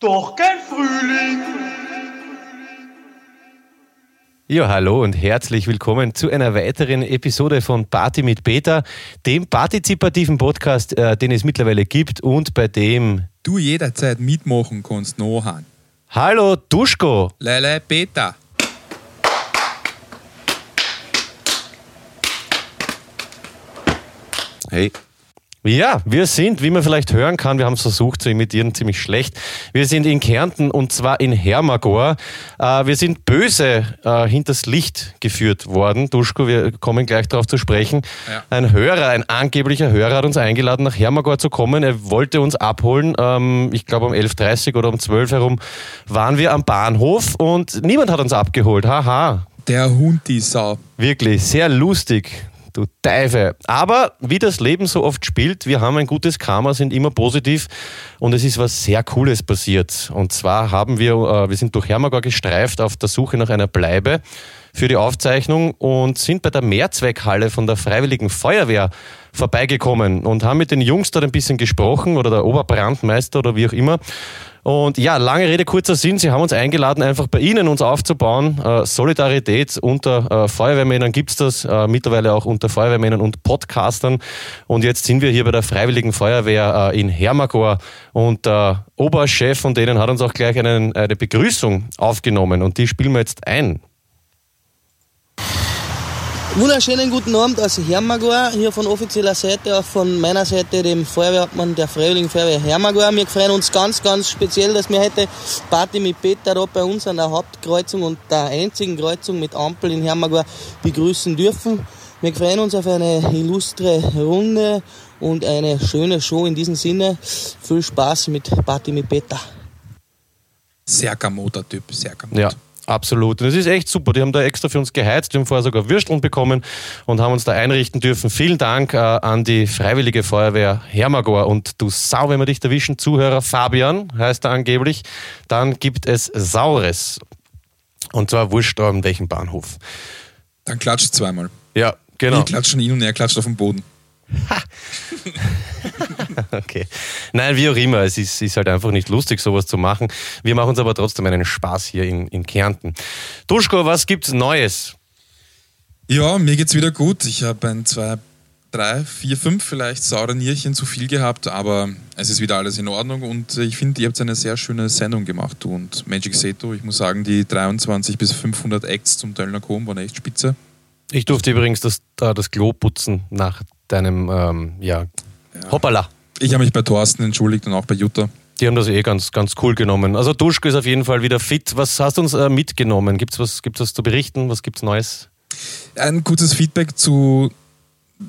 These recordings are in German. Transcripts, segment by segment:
Doch kein Frühling. Ja, hallo und herzlich willkommen zu einer weiteren Episode von Party mit Peter, dem partizipativen Podcast, äh, den es mittlerweile gibt und bei dem du jederzeit mitmachen kannst, Nohan. Hallo Duschko. Lele Peter. Hey. Ja, wir sind, wie man vielleicht hören kann, wir haben es versucht zu imitieren, ziemlich schlecht. Wir sind in Kärnten und zwar in Hermagor. Äh, wir sind böse äh, hinters Licht geführt worden. Duschko, wir kommen gleich darauf zu sprechen. Ja. Ein Hörer, ein angeblicher Hörer hat uns eingeladen, nach Hermagor zu kommen. Er wollte uns abholen. Ähm, ich glaube um 11.30 Uhr oder um 12 Uhr herum waren wir am Bahnhof und niemand hat uns abgeholt. Haha. Der Hund, die Sau. Wirklich, sehr lustig. Du Teufel. Aber wie das Leben so oft spielt, wir haben ein gutes Karma, sind immer positiv und es ist was sehr Cooles passiert. Und zwar haben wir, äh, wir sind durch Hermagor gestreift auf der Suche nach einer Bleibe für die Aufzeichnung und sind bei der Mehrzweckhalle von der Freiwilligen Feuerwehr vorbeigekommen und haben mit den Jungs dort ein bisschen gesprochen oder der Oberbrandmeister oder wie auch immer und ja, lange Rede, kurzer Sinn. Sie haben uns eingeladen, einfach bei Ihnen uns aufzubauen. Äh, Solidarität unter äh, Feuerwehrmännern gibt es das, äh, mittlerweile auch unter Feuerwehrmännern und Podcastern. Und jetzt sind wir hier bei der Freiwilligen Feuerwehr äh, in Hermagor. Und der Oberchef von denen hat uns auch gleich einen, eine Begrüßung aufgenommen. Und die spielen wir jetzt ein. Wunderschönen guten Abend aus Hermagor, hier von offizieller Seite, auch von meiner Seite, dem Feuerwehrhauptmann der Freiwilligen Feuerwehr Hermagor. Wir freuen uns ganz, ganz speziell, dass wir heute Party mit Peter da bei uns an der Hauptkreuzung und der einzigen Kreuzung mit Ampel in Hermagor begrüßen dürfen. Wir freuen uns auf eine illustre Runde und eine schöne Show in diesem Sinne. Viel Spaß mit Party mit Peter. Sehr gamoter Typ, sehr gamoter. Ja. Absolut. Und es ist echt super. Die haben da extra für uns geheizt. Die haben vorher sogar Würsteln bekommen und haben uns da einrichten dürfen. Vielen Dank äh, an die Freiwillige Feuerwehr Hermagor. Und du Sau, wenn wir dich erwischen, Zuhörer Fabian, heißt er angeblich, dann gibt es Saures. Und zwar wurscht an welchem Bahnhof. Dann klatscht zweimal. Ja, genau. Wir klatschen ihn und er klatscht auf den Boden. okay. Nein, wie auch immer, es ist, ist, halt einfach nicht lustig, sowas zu machen. Wir machen uns aber trotzdem einen Spaß hier in, in Kärnten. Duschko, was gibt's Neues? Ja, mir geht's wieder gut. Ich habe ein, zwei, drei, vier, fünf vielleicht saure Nierchen zu viel gehabt, aber es ist wieder alles in Ordnung und ich finde, ihr habt eine sehr schöne Sendung gemacht und Magic Seto, ich muss sagen, die 23 bis 500 Acts zum Döllner Kom waren echt spitze. Ich durfte übrigens das, das Klo putzen nach deinem, ähm, ja, ja, hoppala. Ich habe mich bei Thorsten entschuldigt und auch bei Jutta. Die haben das eh ganz, ganz cool genommen. Also Duschko ist auf jeden Fall wieder fit. Was hast du uns äh, mitgenommen? Gibt es was, gibt's was zu berichten? Was gibt es Neues? Ein kurzes Feedback zu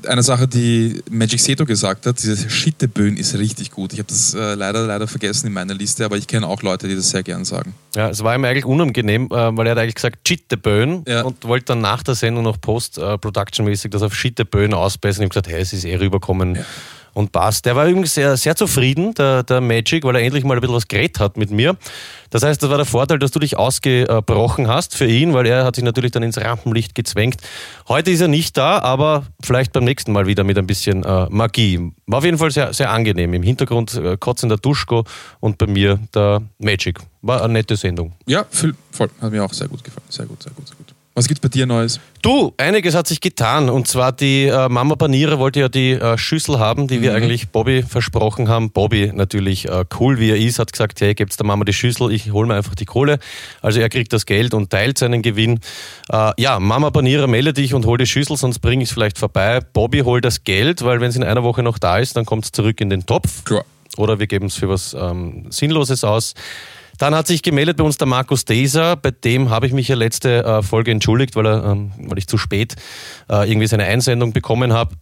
einer Sache, die Magic Seto gesagt hat. Dieses Schitteböen ist richtig gut. Ich habe das äh, leider, leider vergessen in meiner Liste, aber ich kenne auch Leute, die das sehr gern sagen. Ja, es war ihm eigentlich unangenehm, äh, weil er hat eigentlich gesagt Schitteböen ja. und wollte dann nach der Sendung noch Post-Production-mäßig das auf Schitteböen ausbessern. Ich habe gesagt, hey, es ist eh rüberkommen. Ja und passt. Der war übrigens sehr, sehr zufrieden, der, der Magic, weil er endlich mal ein bisschen was geredet hat mit mir. Das heißt, das war der Vorteil, dass du dich ausgebrochen hast für ihn, weil er hat sich natürlich dann ins Rampenlicht gezwängt. Heute ist er nicht da, aber vielleicht beim nächsten Mal wieder mit ein bisschen äh, Magie. War auf jeden Fall sehr, sehr angenehm. Im Hintergrund äh, kotzender Duschko und bei mir der Magic. War eine nette Sendung. Ja, voll. Hat mir auch sehr gut gefallen. Sehr gut, sehr gut, sehr gut. Was gibt's bei dir Neues? Du, einiges hat sich getan. Und zwar die äh, Mama Panierer wollte ja die äh, Schüssel haben, die mhm. wir eigentlich Bobby versprochen haben. Bobby natürlich äh, cool, wie er ist, hat gesagt, hey, gebt's der Mama die Schüssel, ich hole mir einfach die Kohle. Also er kriegt das Geld und teilt seinen Gewinn. Äh, ja, Mama Panierer, melde dich und hol die Schüssel, sonst bringe ich es vielleicht vorbei. Bobby holt das Geld, weil wenn es in einer Woche noch da ist, dann kommt es zurück in den Topf. Klar. Oder wir geben es für was ähm, Sinnloses aus. Dann hat sich gemeldet bei uns der Markus Deser, bei dem habe ich mich ja letzte äh, Folge entschuldigt, weil, er, ähm, weil ich zu spät äh, irgendwie seine Einsendung bekommen habe.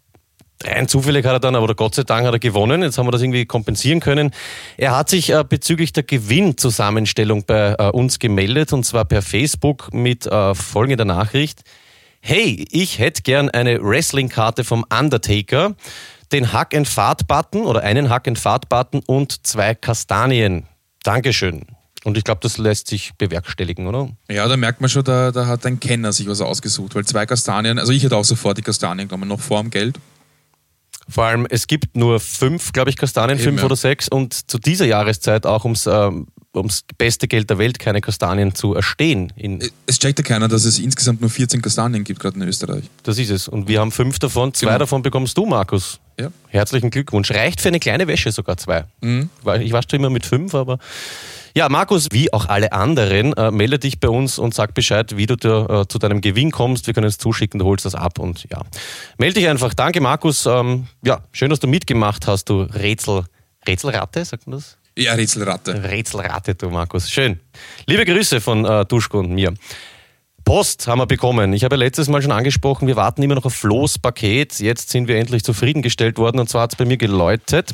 Rein zufällig hat er dann, aber Gott sei Dank hat er gewonnen. Jetzt haben wir das irgendwie kompensieren können. Er hat sich äh, bezüglich der Gewinnzusammenstellung bei äh, uns gemeldet und zwar per Facebook mit äh, folgender Nachricht. Hey, ich hätte gern eine Wrestling-Karte vom Undertaker, den Hack-and-Fahrt-Button oder einen Hack-and-Fahrt-Button und zwei Kastanien. Dankeschön. Und ich glaube, das lässt sich bewerkstelligen, oder? Ja, da merkt man schon, da, da hat ein Kenner sich was ausgesucht, weil zwei Kastanien, also ich hätte auch sofort die Kastanien genommen, noch vor dem Geld. Vor allem, es gibt nur fünf, glaube ich, Kastanien, Eben, fünf ja. oder sechs und zu dieser Jahreszeit auch ums, ähm, ums beste Geld der Welt keine Kastanien zu erstehen. In, Es checkt ja keiner, dass es insgesamt nur 14 Kastanien gibt, gerade in Österreich. das ist es. Und wir haben fünf davon. Zwei Genau. davon bekommst du, Markus. Ja. Herzlichen Glückwunsch. Reicht für eine kleine Wäsche sogar zwei. Mhm. Ich wasche immer mit fünf, aber. Ja, Markus, wie auch alle anderen, äh, melde dich bei uns und sag Bescheid, wie du dir, äh, zu deinem Gewinn kommst. Wir können es zuschicken, du holst das ab und ja. Melde dich einfach. Danke, Markus. Ähm, ja, schön, dass du mitgemacht hast, du Rätsel. Rätselratte, sagt man das? Ja, Rätselratte. Rätselratte, du Markus. Schön. Liebe Grüße von äh, Duschko und mir. Post haben wir bekommen. Ich habe ja letztes Mal schon angesprochen, wir warten immer noch auf Flo's Paket. Jetzt sind wir endlich zufriedengestellt worden und zwar hat es bei mir geläutet.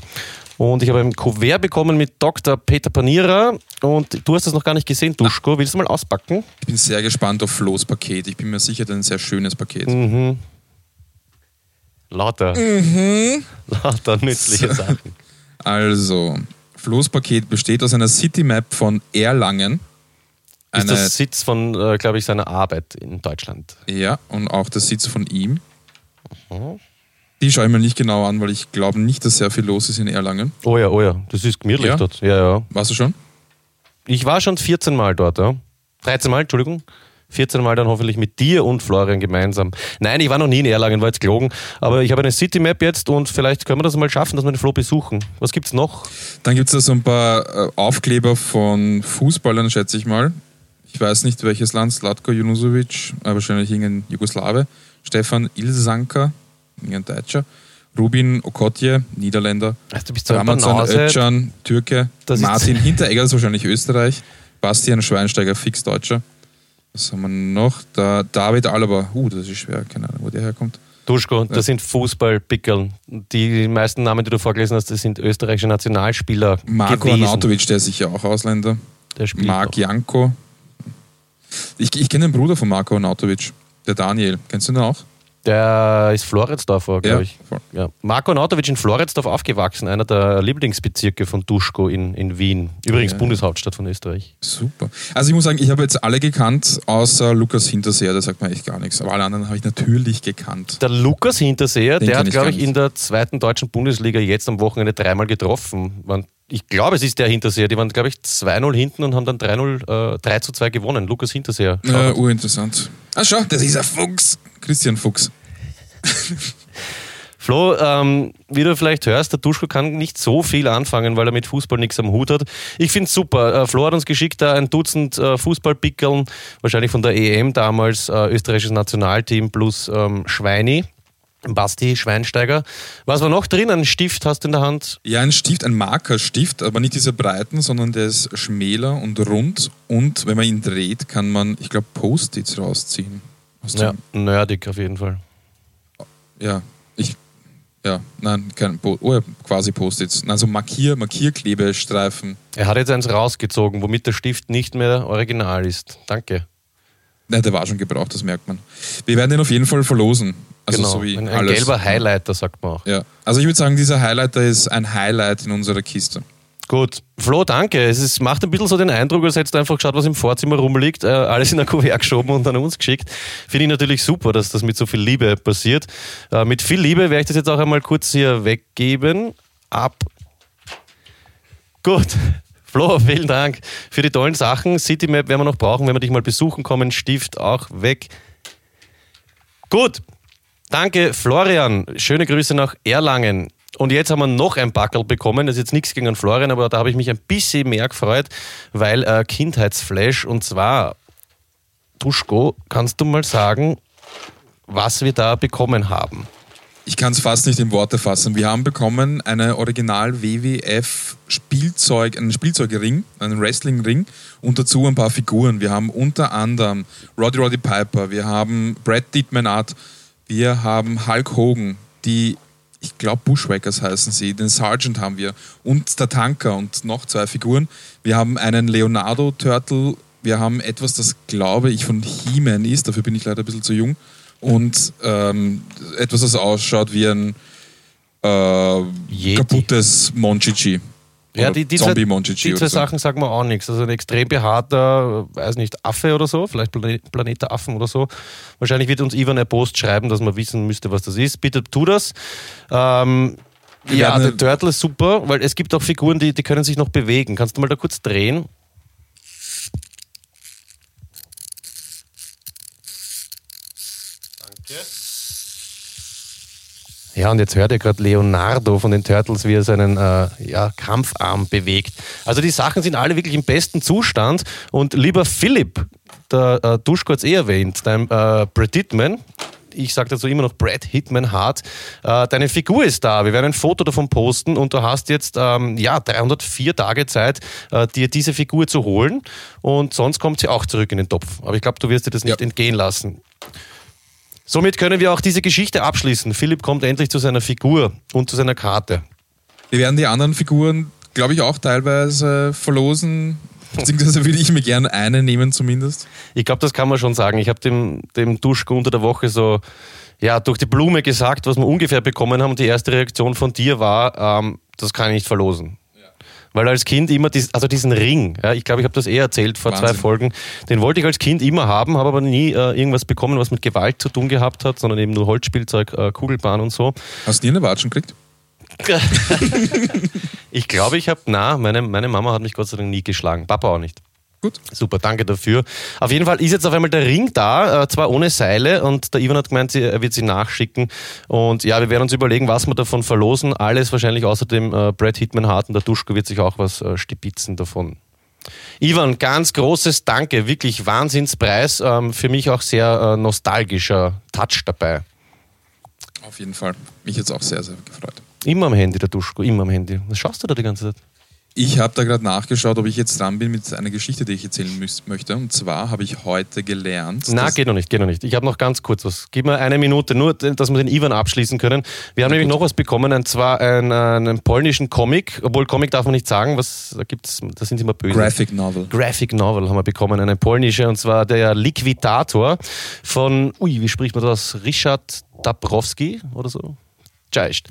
Und ich habe ein Kuvert bekommen mit Dr. Peter Panierer und du hast das noch gar nicht gesehen, Duschko. Willst du mal auspacken? Ich bin sehr gespannt auf Flo's Paket. Ich bin mir sicher, das ist ein sehr schönes Paket. Mhm. Lauter. Lauter nützliche Sachen. Also, Flo's Paket besteht aus einer Citymap von Erlangen. Ist Eine, das Sitz von, äh, glaube ich, seiner Arbeit in Deutschland. ja, und auch der Sitz von ihm. Die schaue ich mir nicht genau an, weil ich glaube nicht, dass sehr viel los ist in Erlangen. Oh ja, oh ja, das ist gemütlich Ja? dort. Ja, ja. Warst du schon? Ich war schon 14 Mal dort, ja. 13 Mal, Entschuldigung. 14 Mal dann hoffentlich mit dir und Florian gemeinsam. Nein, ich war noch nie in Erlangen, war jetzt gelogen. Aber ich habe eine Citymap jetzt und vielleicht können wir das mal schaffen, dass wir den Flo besuchen. Was gibt's noch? Dann gibt es da so ein paar äh, Aufkleber von Fußballern, schätze ich mal. Ich weiß nicht, welches Land, Slatko Junusovic, äh, wahrscheinlich irgendein Jugoslawe. Stefan Ilsanker, irgendein Deutscher. Rubin Okotje, Niederländer. Also, du bist Ramazan. Özcan, Türke. Das Martin Hinteregger, das ist wahrscheinlich Österreich. Bastian Schweinsteiger, fix Deutscher. Was haben wir noch? Da David Alaba. Uh, das ist schwer, keine Ahnung, wo der herkommt. Duschko, das sind Fußballpickeln. Die meisten Namen, die du vorgelesen hast, das sind österreichische Nationalspieler Marko gewesen. Arnautovic, der ist sicher auch Ausländer. Der spielt Marc. Janko. Ich, ich kenne den Bruder von Marco Arnautovic, der Daniel. Kennst du den auch? Der ist Floridsdorfer, glaube Ja, ich. Ja. Marco Nautovic in Floridsdorf aufgewachsen, einer der Lieblingsbezirke von Duschko in, in Wien. Übrigens Ja. Bundeshauptstadt von Österreich. Super. Also ich muss sagen, ich habe jetzt alle gekannt, außer Lukas Hinterseher, der sagt mir echt gar nichts. Aber alle anderen habe ich natürlich gekannt. Der Lukas Hinterseher, Den der hat, glaube ich, in der zweiten deutschen Bundesliga jetzt am Wochenende dreimal getroffen. Ich glaube, es ist der Hinterseher. Die waren, glaube ich, 2-0 hinten und haben dann 3-0, äh, 3 zu 2 gewonnen. Lukas Hinterseher. Ja, urinteressant. Ah, schau, das ist ein Fuchs. Christian Fuchs. Flo, ähm, wie du vielleicht hörst, der Duschko kann nicht so viel anfangen, weil er mit Fußball nichts am Hut hat. Ich finde es super. Äh, Flo hat uns geschickt da ein Dutzend äh, Fußballpickeln, wahrscheinlich von der EM damals, äh, österreichisches Nationalteam plus ähm, Schweini, Basti Schweinsteiger. Was war noch drin? Ein Stift hast du in der Hand? Ja, ein Stift, ein Markerstift, aber nicht dieser breiten, sondern der ist schmäler und rund. Und wenn man ihn dreht, kann man, ich glaube, Post-its rausziehen. Ja, nerdig auf jeden Fall. ja, ich, ja, nein, kein, Po- oh, ja, quasi Post-its. Also Markier, Markierklebestreifen. Er hat jetzt eins rausgezogen, womit der Stift nicht mehr original ist. Danke. Nein, der war schon gebraucht, das merkt man. Wir werden den auf jeden Fall verlosen. Also genau. so wie ein, ein gelber Highlighter, sagt man auch. Ja, also ich würde sagen, dieser Highlighter ist ein Highlight in unserer Kiste. Gut. Flo, danke. Es ist, macht ein bisschen so den Eindruck, als hättest du einfach geschaut, was im Vorzimmer rumliegt, äh, alles in ein Kuvert geschoben und an uns geschickt. Finde ich natürlich super, dass das mit so viel Liebe passiert. Äh, mit viel Liebe werde ich das jetzt auch einmal kurz hier weggeben. Ab. Gut. Flo, vielen Dank für die tollen Sachen. Citymap werden wir noch brauchen, wenn wir dich mal besuchen kommen. Stift auch weg. Gut. Danke, Florian. Schöne Grüße nach Erlangen. Und jetzt haben wir noch ein Backel bekommen. Das ist jetzt nichts gegen Florian, aber da habe ich mich ein bisschen mehr gefreut, weil äh, Kindheitsflash und zwar, Duschko, kannst du mal sagen, was wir da bekommen haben? Ich kann es fast nicht in Worte fassen. Wir haben bekommen eine Original WWF Spielzeug, einen Spielzeugring, einen Wrestlingring und dazu ein paar Figuren. Wir haben unter anderem Roddy Roddy Piper, wir haben Brad Dietman Art, wir haben Hulk Hogan, die, ich glaube Bushwackers heißen sie, den Sergeant haben wir und der Tanker und noch zwei Figuren. Wir haben einen Leonardo Turtle, wir haben etwas, das glaube ich von He-Man ist, dafür bin ich leider ein bisschen zu jung. Und ähm, etwas, das ausschaut wie ein äh, kaputtes Monchichi. Ja, die, die, zwei, die zwei so. Sachen sagen mir auch nichts. Also ein extrem behaarter, weiß nicht, Affe oder so, vielleicht Plane Planet oder so. Wahrscheinlich wird uns Ivan eine Post schreiben, dass man wissen müsste, was das ist. Bitte tu das. Ähm, ja, der Turtle ist super, weil es gibt auch Figuren, die, die können sich noch bewegen. Kannst du mal da kurz drehen? Danke. Ja, und jetzt hört ihr gerade Leonardo von den Turtles, wie er seinen äh, ja, Kampfarm bewegt. Also die Sachen sind alle wirklich im besten Zustand. Und lieber Philipp, der äh, Duschko hat es eh erwähnt, dein äh, Brad Hitman, ich sage dazu immer noch Brad Hitman Hart, äh, deine Figur ist da. Wir werden ein Foto davon posten und du hast jetzt ähm, ja 304 Tage Zeit, äh, dir diese Figur zu holen. Und sonst kommt sie auch zurück in den Topf. Aber ich glaube, du wirst dir das nicht Ja. entgehen lassen. Somit können wir auch diese Geschichte abschließen. Philipp kommt endlich zu seiner Figur und zu seiner Karte. Wir werden die anderen Figuren, glaube ich, auch teilweise verlosen. Beziehungsweise würde ich mir gerne eine nehmen zumindest. Ich glaube, das kann man schon sagen. Ich habe dem, dem Duschko unter der Woche so ja, durch die Blume gesagt, was wir ungefähr bekommen haben. Und die erste Reaktion von dir war, ähm, das kann ich nicht verlosen. Weil als Kind immer, dies, also diesen Ring, ja, ich glaube, ich habe das eh erzählt vor zwei Wahnsinn. Folgen, den wollte ich als Kind immer haben, habe aber nie äh, irgendwas bekommen, was mit Gewalt zu tun gehabt hat, sondern eben nur Holzspielzeug, äh, Kugelbahn und so. Hast du nie eine Watschen gekriegt? Ich glaube, ich habe, na, meine, meine Mama hat mich Gott sei Dank nie geschlagen, Papa auch nicht. Gut. Super, danke dafür. Auf jeden Fall ist jetzt auf einmal der Ring da, äh, zwar ohne Seile und der Ivan hat gemeint, sie- er wird sie nachschicken. Und ja, wir werden uns überlegen, was wir davon verlosen. Alles wahrscheinlich außer dem äh, Brad Hitman Hart und der Duschko wird sich auch was äh, stibitzen davon. Ivan, ganz großes Danke, wirklich Wahnsinnspreis. Ähm, für mich auch sehr äh, nostalgischer Touch dabei. Auf jeden Fall. Mich jetzt auch sehr, sehr gefreut. Immer am Handy, der Duschko, immer am Handy. Was schaust du da die ganze Zeit? Ich habe da gerade nachgeschaut, ob ich jetzt dran bin mit einer Geschichte, die ich erzählen müß- möchte. Und zwar habe ich heute gelernt. Na, geht noch nicht, geht noch nicht. Ich habe noch ganz kurz was. Gib mir eine Minute, nur, dass wir den Ivan abschließen können. Wir haben nämlich noch was bekommen, und zwar einen, einen polnischen Comic. Obwohl Comic darf man nicht sagen, was da gibt's, da sind sie immer böse. Graphic Novel. Graphic Novel haben wir bekommen, eine polnische, und zwar der Liquidator von, ui, wie spricht man das? Richard Dabrowski oder so? Cześć.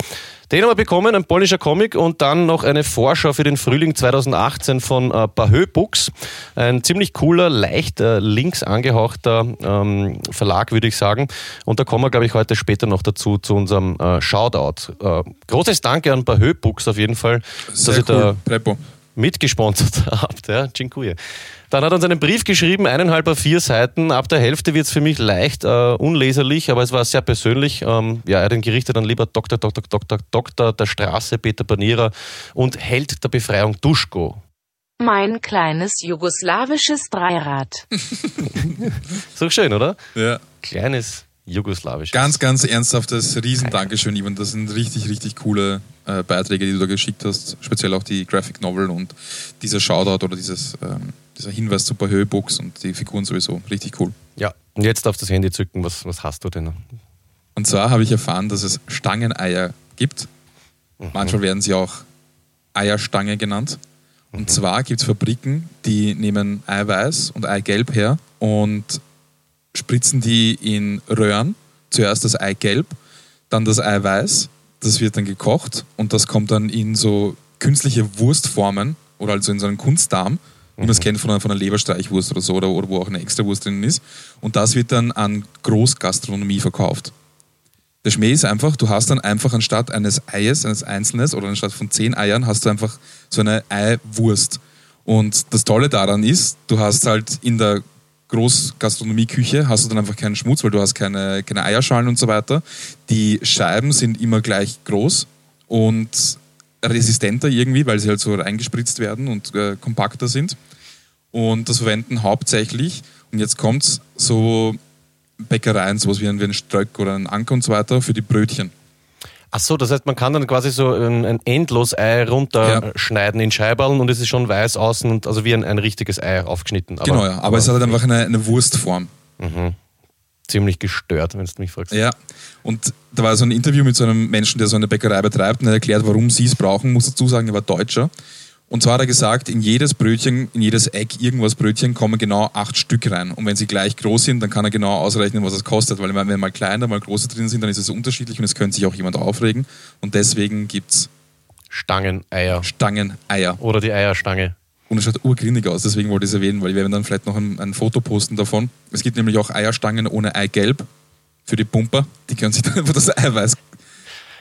Den haben wir bekommen, ein polnischer Comic und dann noch eine Vorschau für den Frühling 2018 von äh, Bahö Books. Ein ziemlich cooler, leicht äh, links angehauchter ähm, Verlag, würde ich sagen. Und da kommen wir, glaube ich, heute später noch dazu, zu unserem äh, Shoutout. Äh, großes Danke an Bahö Books auf jeden Fall, dass Sehr ihr da cool. Preppo. mitgesponsert habt. Ja, Dziękuję. Dann hat er uns einen Brief geschrieben, eineinhalb auf vier Seiten. Ab der Hälfte wird es für mich leicht äh, unleserlich, aber es war sehr persönlich. Ähm, ja, er hat ihn gerichtet an lieber Dr. Dr. Dr. Dr. der Straße, Peter Banierer und Held der Befreiung Duschko. Mein kleines jugoslawisches Dreirad. Doch schön, oder? Ja. Kleines jugoslawisches. Ganz, ganz ernsthaftes Riesen-Dankeschön, Ivan. Das sind richtig, richtig coole äh, Beiträge, die du da geschickt hast. Speziell auch die Graphic Novel und dieser Shoutout oder dieses, ähm, dieser Hinweis zu Bahö Books und die Figuren sowieso. Richtig cool. Ja, und jetzt auf das Handy zücken. Was, was hast du denn? Und zwar habe ich erfahren, dass es Stangeneier gibt. Manchmal werden sie auch Eierstange genannt. Und zwar gibt es Fabriken, die nehmen Eiweiß und Eigelb her und spritzen die in Röhren. Zuerst das Eigelb, dann das Eiweiß. Das wird dann gekocht und das kommt dann in so künstliche Wurstformen oder also in so einen Kunstdarm, wie man es kennt von einer, von einer Leberstreichwurst oder so, oder, oder wo auch eine Extrawurst drin ist. Und das wird dann an Großgastronomie verkauft. Der Schmäh ist einfach, du hast dann einfach anstatt eines Eies, eines Einzelnes oder anstatt von zehn Eiern, hast du einfach so eine Eiwurst. Und das Tolle daran ist, du hast halt in der Großgastronomieküche hast du dann einfach keinen Schmutz, weil du hast keine, keine Eierschalen und so weiter. Die Scheiben sind immer gleich groß und resistenter irgendwie, weil sie halt so reingespritzt werden und äh, kompakter sind. Und das verwenden hauptsächlich, und jetzt kommt's, so Bäckereien, sowas wie ein, wie ein Ströck oder ein Anker und so weiter, für die Brötchen. Ach so, das heißt, man kann dann quasi so ein, ein Endlos-Ei runterschneiden in Scheiberln und es ist schon weiß außen, und, also wie ein, ein richtiges Ei aufgeschnitten. Aber, genau, ja. Aber, es hat halt einfach eine, eine Wurstform. ziemlich gestört, wenn du mich fragst. Ja. Und da war so ein Interview mit so einem Menschen, der so eine Bäckerei betreibt und er erklärt, warum sie es brauchen. Muss dazu sagen, er war Deutscher. Und zwar hat er gesagt, in jedes Brötchen, in jedes Eck, irgendwas Brötchen kommen genau acht Stück rein. Und wenn sie gleich groß sind, dann kann er genau ausrechnen, was es kostet. Weil wenn mal kleiner, mal größer drin sind, dann ist es unterschiedlich und es könnte sich auch jemand aufregen. Und deswegen gibt es Stangeneier Stangeneier. oder die Eierstange. Und es schaut urgrindig aus, deswegen wollte ich es erwähnen, weil wir werden dann vielleicht noch ein, ein Foto posten davon. Es gibt nämlich auch Eierstangen ohne Eigelb für die Pumper. Die können sich dann einfach das Eiweiß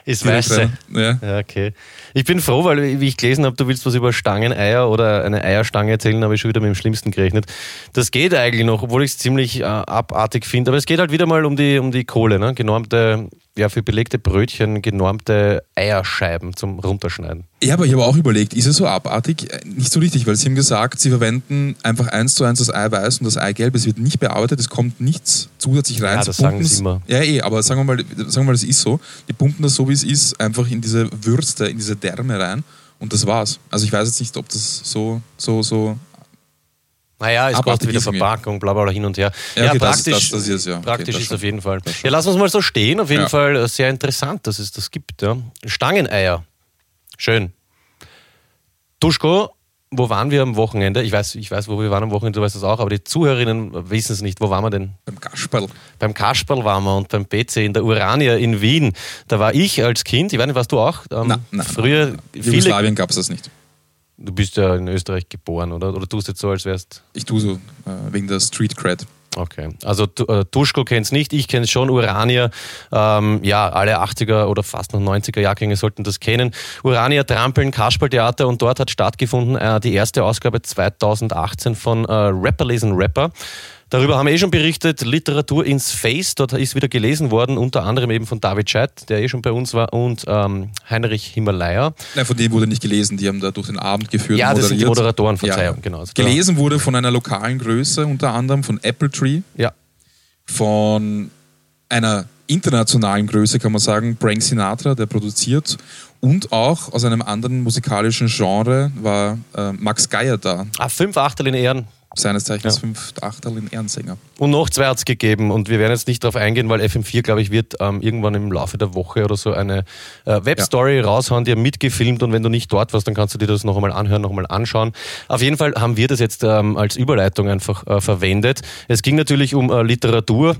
Ist weiße. Ja. Ja, okay. Ich bin froh, weil wie ich gelesen habe, du willst was über Stangeneier oder eine Eierstange erzählen, habe ich schon wieder mit dem Schlimmsten gerechnet. Das geht eigentlich noch, obwohl ich es ziemlich äh, abartig finde. Aber es geht halt wieder mal um die, um die Kohle, ne? genormte ja, für belegte Brötchen genormte Eierscheiben zum Runterschneiden. Ja, aber ich habe auch überlegt, ist es so abartig? Äh, Nicht so richtig, weil sie haben gesagt, sie verwenden einfach eins zu eins das Eiweiß und das Eigelb. Es wird nicht bearbeitet, es kommt nichts zusätzlich rein. Ja, das sagen sie immer. Ja, eh, aber sagen wir, mal, sagen wir mal, das ist so. Die pumpen das so, wie es ist, einfach in diese Würste, in diese Därme rein und das war's. Also ich weiß jetzt nicht, ob das so, so, so Naja, es Abartig kostet wieder. Verpackung, bla bla hin und her. Ja, Ja, okay, das- praktisch, das- das ist, ja. Okay, praktisch das ist auf jeden Fall. Das. Ja, lass uns mal so stehen. Auf jeden Ja. Fall äh, sehr interessant, dass es das gibt. Ja. Stangeneier. Schön. Duschko, wo waren wir am Wochenende? Ich weiß, ich weiß, wo wir waren am Wochenende, du weißt das auch, aber die Zuhörerinnen wissen es nicht. Wo waren wir denn? beim Kasperl. Beim Kasperl waren wir und beim PC in der Urania in Wien. Da war ich als Kind, ich weiß nicht, warst du auch? Ähm, Na, na, früher, In viele, Jugoslawien gab es das nicht. Du bist ja in Österreich geboren, oder? Oder tust jetzt so, als wärst Ich tue so, äh, wegen der Street Cred. Okay, also äh, Duschko kennt es nicht, ich kenne es schon, Urania, ähm, ja, alle 80er oder fast noch 90er Jahrgänge sollten das kennen. Urania Trampeln, Kasperltheater und dort hat stattgefunden äh, die erste Ausgabe 2018 von äh, Rapper lesen Rapper. Darüber haben wir eh schon berichtet, Literatur ins Face, dort ist wieder gelesen worden, unter anderem eben von David Scheidt, der eh schon bei uns war, und ähm, Heinrich Himalaya. Nein, von denen wurde nicht gelesen, die haben da durch den Abend geführt. Ja, das sind die moderiert. Moderatoren, Verzeihung, genau. Also da- Gelesen wurde von einer lokalen Größe, unter anderem von Apple Tree, Ja, von einer internationalen Größe, kann man sagen, Frank Sinatra, der produziert. Und auch aus einem anderen musikalischen Genre war äh, Max Geier da, ah, fünf Achtel in Ehren, seines Zeichens Ja. fünf Achtel in Ehrensänger. Und noch zwei hat es gegeben und wir werden jetzt nicht darauf eingehen, weil FM4, glaube ich, wird ähm, irgendwann im Laufe der Woche oder so eine äh, Webstory raushauen, die haben mitgefilmt und wenn du nicht dort warst, dann kannst du dir das noch einmal anhören, noch einmal anschauen. Auf jeden Fall haben wir das jetzt ähm, als Überleitung einfach äh, verwendet. Es ging natürlich um äh, Literatur.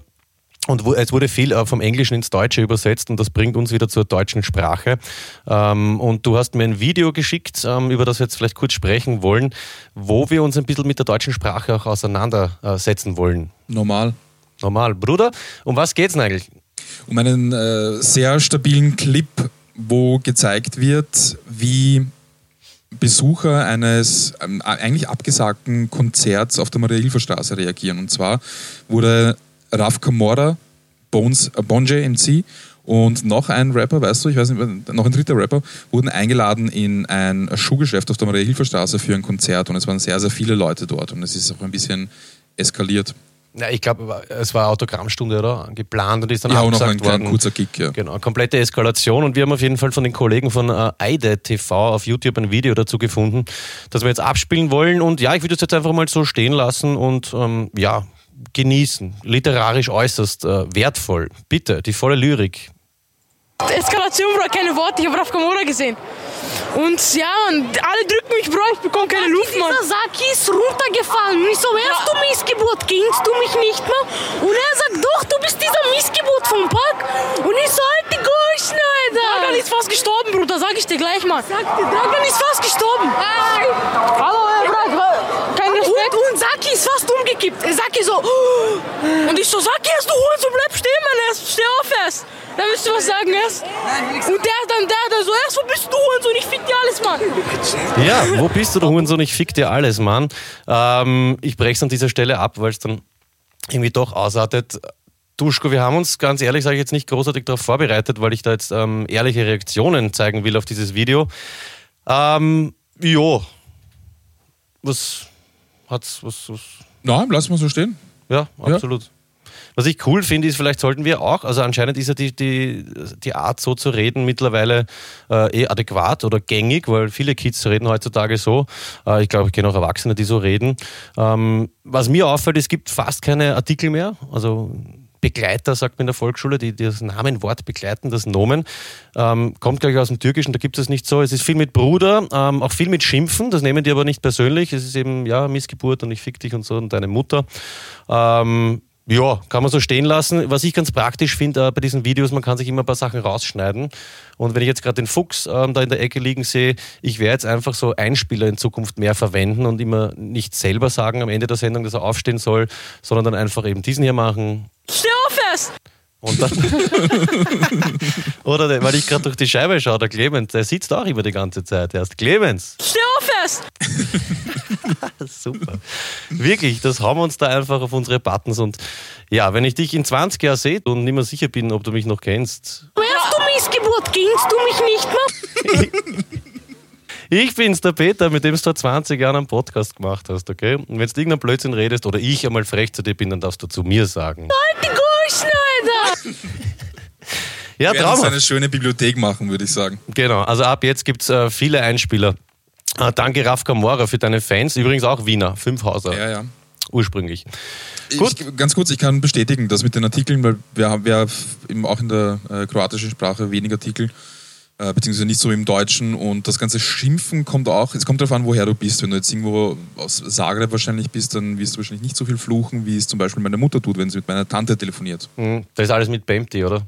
Und es wurde viel äh, vom Englischen ins Deutsche übersetzt und das bringt uns wieder zur deutschen Sprache. Ähm, und du hast mir ein Video geschickt, ähm, über das wir jetzt vielleicht kurz sprechen wollen, wo wir uns ein bisschen mit der deutschen Sprache auch auseinandersetzen wollen. Normal. Normal. Bruder, um was geht's denn eigentlich? um einen äh, sehr stabilen Clip, wo gezeigt wird, wie Besucher eines ähm, eigentlich abgesagten Konzerts auf der Maria-Hilfer-Straße reagieren. Und zwar wurde Raf Kamora, Bones, äh, Bonje MC und noch ein Rapper, weißt du, ich weiß nicht, noch ein dritter Rapper, wurden eingeladen in ein Schuhgeschäft auf der Maria-Hilfer-Straße für ein Konzert. Und es waren sehr, sehr viele Leute dort. Und es ist auch ein bisschen eskaliert. Ja, ich glaube, es war Autogrammstunde, oder? Geplant und ist dann Ja, auch noch abgesagt ein kleiner worden. kurzer Gig, ja. Genau, komplette Eskalation und wir haben auf jeden Fall von den Kollegen von äh, Eide TV auf YouTube ein Video dazu gefunden, das wir jetzt abspielen wollen und ja, ich würde es jetzt einfach mal so stehen lassen und ähm, ja, genießen. Literarisch äußerst äh, wertvoll. Bitte, die volle Lyrik. Eskalation, Bro, keine Worte, ich habe Raf Kamora gesehen. Und ja, man, alle drücken mich, Bro, ich bekomme keine Luft, Mann. Dieser Saki ist runtergefallen. Und ich so, wer ist du Missgeburt? Kennst du mich nicht mehr? Und er sagt, doch, du bist dieser Missgeburt vom Park. Und ich so, halt die Dragan Alter. ist fast gestorben, Bruder, sag ich dir gleich mal. Sag dir, Dragan ist fast gestorben. Hallo, ey, Bro, kein Respekt. Und, Saki ist fast umgekippt. Saki so, Und ich so, sag jetzt, du Hurensohn, bleib stehen, Mann, erst, steh auf erst. Dann willst du was sagen, erst. Und der dann, der dann so, erst, wo bist du, Hurensohn, ich fick dir alles, Mann. Ja, wo bist du, du Hurensohn? Ich fick dir alles, Mann. Ähm, ich brech's an dieser Stelle ab, weil es dann irgendwie doch ausartet. Duschko, wir haben uns ganz ehrlich, sage ich jetzt nicht großartig darauf vorbereitet, weil ich da jetzt ähm, ehrliche Reaktionen zeigen will auf dieses Video. Ähm, jo. Was hat's, was, was, Na, lass mal so stehen. ja, absolut. Was ich cool finde, ist, vielleicht sollten wir auch, also anscheinend ist ja die, die, die Art so zu reden mittlerweile äh, eh adäquat oder gängig, weil viele Kids reden heutzutage so. Äh, ich glaube, ich kenne auch Erwachsene, die so reden. Ähm, was mir auffällt, es gibt fast keine Artikel mehr. Also Begleiter, sagt man in der Volksschule, die, die das Namenwort begleiten, das Nomen, ähm, kommt gleich aus dem Türkischen, da gibt es nicht so. Es ist viel mit Bruder, ähm, auch viel mit Schimpfen, das nehmen die aber nicht persönlich. Es ist eben, ja, Missgeburt und ich fick dich und so und deine Mutter. Ähm, ja, kann man so stehen lassen. Was ich ganz praktisch finde äh, bei diesen Videos, man kann sich immer ein paar Sachen rausschneiden. Und wenn ich jetzt gerade den Fuchs ähm, da in der Ecke liegen sehe, ich werde jetzt einfach so Einspieler in Zukunft mehr verwenden und immer nicht selber sagen am Ende der Sendung, dass er aufstehen soll, sondern dann einfach eben diesen hier machen. Steh auf erst. Und dann Oder der, weil ich gerade durch die Scheibe schaue, der Clemens, der sitzt auch immer die ganze Zeit erst. Clemens, Steh auf fest! super. Wirklich, das haben wir uns da einfach auf unsere Buttons. Und ja, wenn ich dich in 20 Jahren sehe und nicht mehr sicher bin, ob du mich noch kennst, Wärst du Missgeburt, kennst du mich nicht mehr? Ich bin's, der Peter, mit dem du vor 20 Jahren einen Podcast gemacht hast, okay? Und wenn du irgendeinen Blödsinn redest oder ich einmal frech zu dir bin, dann darfst du zu mir sagen. Alter! Ja, Wir traumhaft. eine schöne Bibliothek machen, würde ich sagen. Genau, also ab jetzt gibt's äh, viele Einspieler. Äh, danke, Raf Kamora, für deine Fans. Übrigens auch Wiener, fünf Hauser, Ja, ja. ursprünglich. Gut. Ich, ganz kurz, ich kann bestätigen, dass mit den Artikeln, weil wir haben ja auch in der äh, kroatischen Sprache wenig Artikel, äh, beziehungsweise nicht so im Deutschen und das ganze Schimpfen kommt auch, es kommt darauf an, woher du bist. Wenn du jetzt irgendwo aus Zagreb wahrscheinlich bist, dann wirst du wahrscheinlich nicht so viel fluchen, wie es zum Beispiel meine Mutter tut, wenn sie mit meiner Tante telefoniert. Hm, Das ist alles mit Bempty, oder?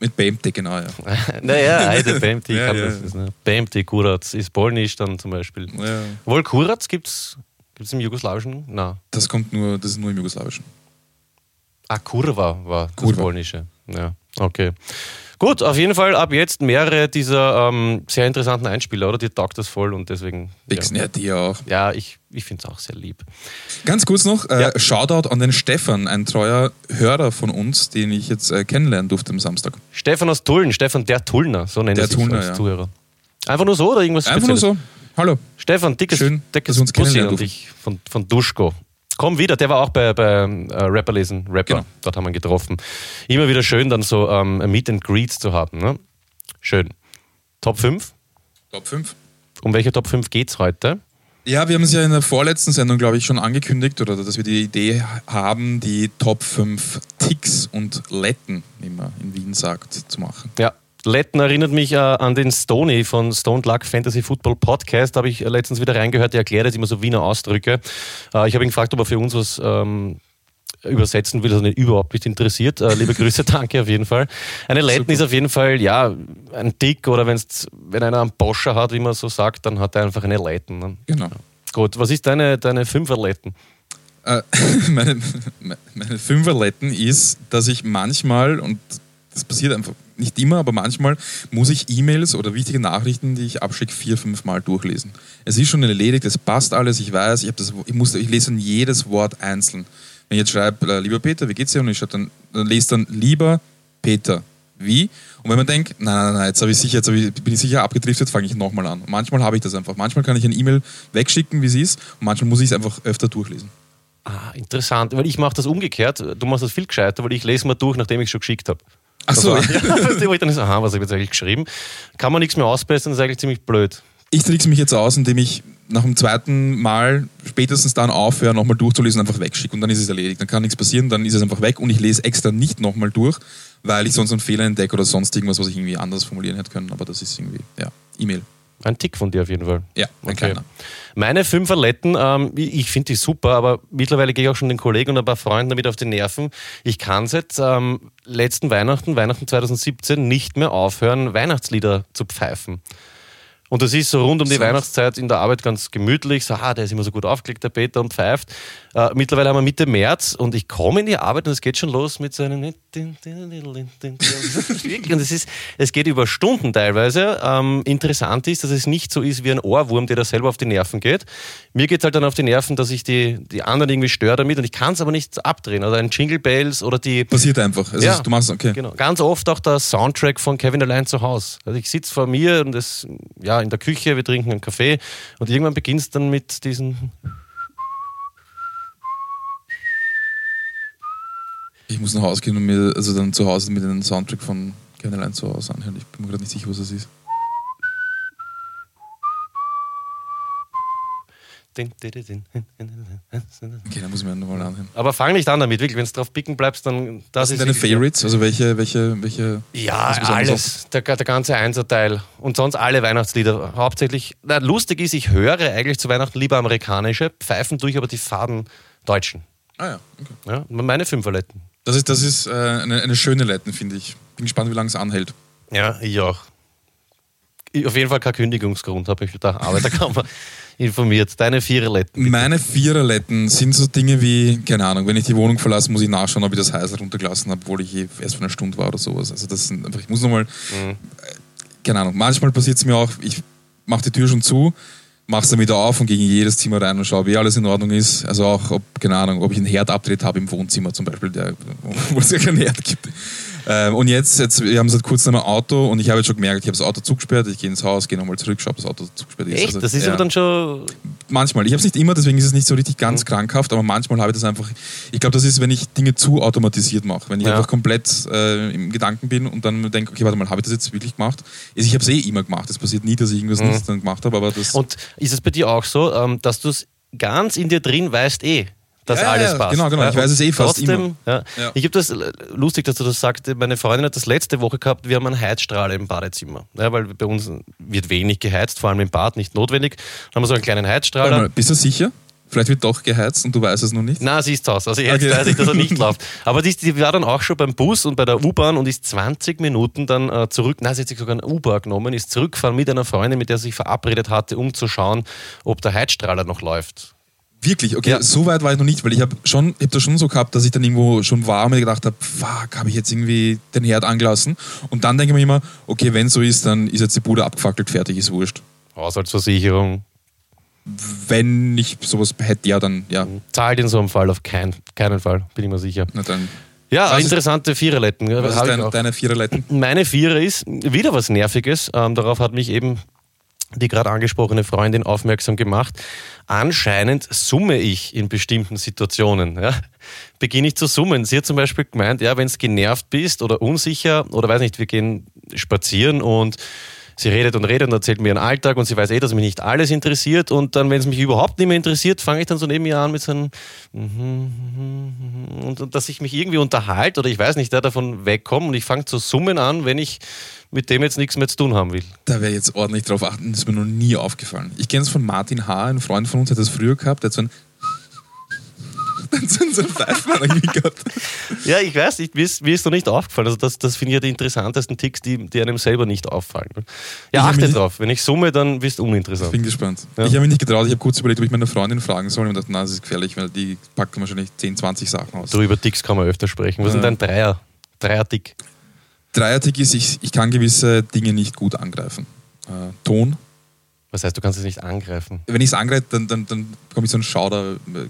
Mit Bemte, genau, ja. naja, heute Bempty, Ja, ja. das ne? Bempty, Kurac, ist polnisch dann zum Beispiel. ja. Wohl Kurac gibt's, gibt's im Jugoslawischen? Nein. Das kommt nur, das ist nur im Jugoslawischen. Ah, Kurva war das Kurva. polnische. Ja, okay. Gut, auf jeden Fall ab jetzt mehrere dieser ähm, sehr interessanten Einspieler, oder? Dir taugt das voll und deswegen. Bixen, Ja, ja, dir auch. ja ich, ich finde es auch sehr lieb. Ganz kurz noch, äh, Ja. Shoutout an den Stefan, ein treuer Hörer von uns, den ich jetzt äh, kennenlernen durfte am Samstag. Stefan aus Tulln, Stefan der Tullner, so nennt er sich Tullner, als ja. Zuhörer. Einfach nur so oder irgendwas Einfach nur Spezielles? so. Hallo. Stefan, dickes, Schön, dickes dass uns Bussi durften. dich von, von Duschko. Komm wieder, der war auch bei, bei äh, Rapper lesen, Rapper. Genau. Dort haben wir ihn getroffen. Immer wieder schön, dann so ähm, Meet and Greets zu haben. Ne? Schön. Top 5? Top 5. Um welche Top 5 geht's heute? Ja, wir haben es ja in der vorletzten Sendung, glaube ich, schon angekündigt, oder dass wir die Idee haben, die Top 5 Ticks und Letten, wie man in Wien sagt, zu machen. Ja. Letten erinnert mich äh, an den Stony von Stone Luck Fantasy Football Podcast. Da habe ich äh, letztens wieder reingehört, der erklärt jetzt immer so Wiener Ausdrücke. Äh, ich habe ihn gefragt, ob er für uns was ähm, übersetzen will, das ihn überhaupt nicht interessiert. Äh, liebe Grüße, danke auf jeden Fall. Eine Letten ist auf jeden Fall, ja, ein Dick oder wenn's, wenn einer einen Boscher hat, wie man so sagt, dann hat er einfach eine Letten. Ne? Genau. Gut, was ist deine, deine Fünferletten? Äh, meine, meine Fünferletten ist, dass ich manchmal, und das passiert einfach nicht immer, aber manchmal muss ich E-Mails oder wichtige Nachrichten, die ich abschicke, vier, fünf Mal durchlesen. Es ist schon erledigt, es passt alles, ich weiß, ich, das, ich, muss, ich lese dann jedes Wort einzeln. Wenn ich jetzt schreibe, äh, lieber Peter, wie geht's dir? Und ich schreibe dann, dann lese dann, lieber Peter, wie? Und wenn man denkt, nein, nein, nein, jetzt, ich sicher, jetzt ich, bin ich sicher abgedriftet, fange ich nochmal an. Und manchmal habe ich das einfach. Manchmal kann ich eine E-Mail wegschicken, wie sie ist, und manchmal muss ich es einfach öfter durchlesen. Ah, interessant, weil ich mache das umgekehrt. Du machst das viel gescheiter, weil ich lese mal durch, nachdem ich es schon geschickt habe. Ach so, Also, ja, du, wo ich dann so, aha, was habe ich jetzt eigentlich geschrieben? Kann man nichts mehr ausbessern, das ist eigentlich ziemlich blöd. Ich trickse mich jetzt aus, indem ich nach dem zweiten Mal spätestens dann aufhöre, nochmal durchzulesen, einfach wegschicke und dann ist es erledigt. Dann kann nichts passieren, dann ist es einfach weg und ich lese extra nicht nochmal durch, weil ich sonst einen Fehler entdecke oder sonst irgendwas, was ich irgendwie anders formulieren hätte können. Aber das ist irgendwie, ja, E-Mail. Ein Tick von dir auf jeden Fall. Ja, kleiner. Meine Fünferletten, ähm, ich finde die super, aber mittlerweile gehe ich auch schon den Kollegen und ein paar Freunden damit auf die Nerven. Ich kann seit ähm, letzten Weihnachten, Weihnachten 2017, nicht mehr aufhören, Weihnachtslieder zu pfeifen. Und das ist so rund um die. Weihnachtszeit in der Arbeit ganz gemütlich. So, ah, der ist immer so gut aufgelegt, der Peter, und pfeift. Äh, mittlerweile haben wir Mitte März und ich komme in die Arbeit und es geht schon los mit so einem. Wirklich, und es, ist, es geht über Stunden teilweise. Ähm, interessant ist, dass es nicht so ist wie ein Ohrwurm, der da selber auf die Nerven geht. Mir geht es halt dann auf die Nerven, dass ich die, die anderen irgendwie störe damit und ich kann es aber nicht abdrehen. Oder ein Jingle Bells oder die. Passiert einfach. Also Ja. du machst, okay. Genau. Ganz oft auch der Soundtrack von Kevin allein zu Hause. Also ich sitze vor mir und es, ja, in der Küche, wir trinken einen Kaffee und irgendwann beginnt es dann mit diesen. Ich muss nach Hause gehen und mir, also dann zu Hause mit den Soundtrack von Kevin zu Hause anhören. Ich bin mir gerade nicht sicher, was das ist. Okay, dann muss ich mir nochmal anhören. Aber fang nicht an damit, wirklich. Wenn du drauf picken bleibst, dann das Was sind ist deine Favorites? Also welche, welche, welche? Ja, alles. Der, der ganze Einserteil. Und sonst alle Weihnachtslieder. Hauptsächlich. Na, lustig ist, ich höre eigentlich zu Weihnachten lieber amerikanische, pfeifen durch aber die faden deutschen. Ah ja, okay. Ja, meine Fünferletten. Das ist, das ist äh, eine, eine schöne Letten, finde ich. Bin gespannt, wie lange es anhält. Ja, ich auch. auf jeden Fall kein Kündigungsgrund, habe ich der Arbeiterkammer informiert. Deine Viererletten. bitte. Meine Viererletten sind so Dinge wie, keine Ahnung, wenn ich die Wohnung verlasse, muss ich nachschauen, ob ich das Heiß runtergelassen habe, obwohl ich eh erst für eine Stunde war oder sowas. Also das sind einfach, ich muss nochmal, Mhm. äh, keine Ahnung, manchmal passiert es mir auch, ich mache die Tür schon zu, mach's dann wieder auf und gehe in jedes Zimmer rein und schaue, wie alles in Ordnung ist. Also auch, ob, keine Ahnung, ob ich einen Herd abdreht habe im Wohnzimmer zum Beispiel, der, wo es ja keinen Herd gibt. Ähm, und jetzt, jetzt, wir haben seit kurzem ein Auto und ich habe jetzt schon gemerkt, ich habe das Auto zugesperrt, ich gehe ins Haus, gehe nochmal zurück, schaue, ob das Auto zugesperrt ist. Echt? Also, Das ist ja. aber dann schon. Manchmal. Ich habe es nicht immer, deswegen ist es nicht so richtig Mhm. ganz krankhaft, aber manchmal habe ich das einfach. Ich glaube, das ist, wenn ich Dinge zu automatisiert mache. Wenn ich Ja. einfach komplett äh, im Gedanken bin und dann denke, okay, warte mal, habe ich das jetzt wirklich gemacht? Also ich habe es eh immer gemacht. Es passiert nie, dass ich irgendwas nicht dann gemacht habe, aber das. Mhm. Und ist es bei dir auch so, ähm, dass du es ganz in dir drin weißt eh, dass Ja, alles ja, passt? genau, genau. Ich weiß es eh fast trotzdem, Ja. Ja. Ich habe das äh, lustig, dass du das sagst. Meine Freundin hat das letzte Woche gehabt. Wir haben einen Heizstrahler im Badezimmer, weil bei uns wird wenig geheizt, vor allem im Bad nicht notwendig. Dann haben wir so einen kleinen Heizstrahler. mal, bist du sicher? Vielleicht wird doch geheizt und du weißt es noch nicht. Na, sie ist aus. Also jetzt Okay. weiß ich, dass er nicht läuft. Aber die, die war dann auch schon beim Bus und bei der U-Bahn und ist 20 Minuten dann äh, zurück. Na, sie hat sich sogar ein Uber genommen, ist zurückgefahren mit einer Freundin, mit der sie sich verabredet hatte, um zu schauen, ob der Heizstrahler noch läuft. Wirklich, okay, Ja. so weit war ich noch nicht, weil ich habe schon, ich habe das schon so gehabt, dass ich dann irgendwo schon war und mir gedacht habe, fuck, habe ich jetzt irgendwie den Herd angelassen? Und dann denke ich mir immer, okay, wenn so ist, dann ist jetzt die Bude abgefackelt, fertig, ist wurscht. Haushaltsversicherung Wenn ich sowas hätte, ja, dann, ja, zahlt in so einem Fall auf kein, keinen Fall, bin ich mir sicher. na dann. Ja, Was ist- interessante Viererletten. Was Hab ist dein, deine Viererletten? Meine Vierer ist wieder was Nerviges. Ähm, darauf hat mich eben die gerade angesprochene Freundin aufmerksam gemacht. Anscheinend summe ich in bestimmten Situationen. Ja. Beginne ich zu summen. Sie hat zum Beispiel gemeint, ja, wenn es genervt bist oder unsicher oder weiß nicht, wir gehen spazieren und sie redet und redet und erzählt mir ihren Alltag und sie weiß eh, dass mich nicht alles interessiert und dann, wenn es mich überhaupt nicht mehr interessiert, fange ich dann so neben ihr an mit so einem und, und dass ich mich irgendwie unterhalte oder ich weiß nicht, der davon wegkomme und ich fange zu summen an, wenn ich mit dem jetzt nichts mehr zu tun haben will. Da ich jetzt ordentlich drauf achten, das ist mir noch nie aufgefallen. Ich kenne es von Martin H., ein Freund von uns hat das früher gehabt, der hat so ein dann so ein Pfeifen gehabt. Ja, ich weiß nicht, mir ist, mir ist noch nicht aufgefallen. Also das, das finde ich ja die interessantesten Ticks, die, die einem selber nicht auffallen. Ich Ja, hab achte drauf. Wenn ich summe, dann bist du uninteressant. Bin gespannt. Ja. Ich habe mich nicht getraut, ich habe kurz überlegt, ob ich meine Freundin fragen soll und dachte, na, das ist gefährlich, weil die packt wahrscheinlich 10, 20 Sachen aus. So über Ticks kann man öfter sprechen. Was Ja. ist denn dein Dreier? Dreier-Tick. Dreiertick ist, ich, ich kann gewisse Dinge nicht gut angreifen. Äh, Ton. Was heißt, du kannst es nicht angreifen? Wenn ich es angreife, dann, dann, dann komme ich so einen Schauder, äh,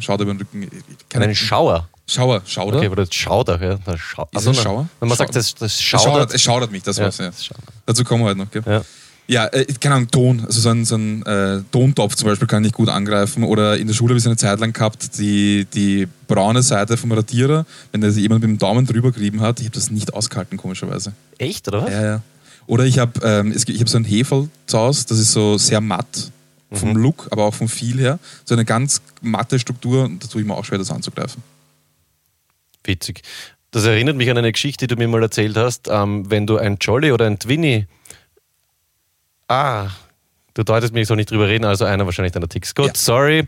Schauder über den Rücken. Keine Einen Schauer. Schauer, Schauder? Okay, das Schauder, ja. Das Schau Ist das na, Schauer? Wenn man Schau- sagt, das, das Es schaudert. schaudert, es schaudert mich, das Ja, war's, ja. das schaudert. Dazu kommen wir heute noch, gell? Ja. Ja, äh, keine Ahnung, Ton. Also so ein, so ein äh, Tontopf zum Beispiel kann ich gut angreifen. Oder in der Schule habe ich so eine Zeit lang gehabt, die, die braune Seite vom Radierer, wenn da jemand mit dem Daumen drüber gerieben hat, ich habe das nicht ausgehalten, komischerweise. Echt, oder was? Ja, ja. Oder ich habe ähm, ich hab so ein Heferl zu Hause, das ist so sehr matt vom Mhm. Look, aber auch vom Feel her. So eine ganz matte Struktur und da tue ich mir auch schwer, das anzugreifen. Witzig. Das erinnert mich an eine Geschichte, die du mir mal erzählt hast. Ähm, wenn du ein Jolly oder ein Twinny. Ah, du deutest mir, ich soll nicht drüber reden, also einer wahrscheinlich deiner Ticks. Gut, Ja. sorry.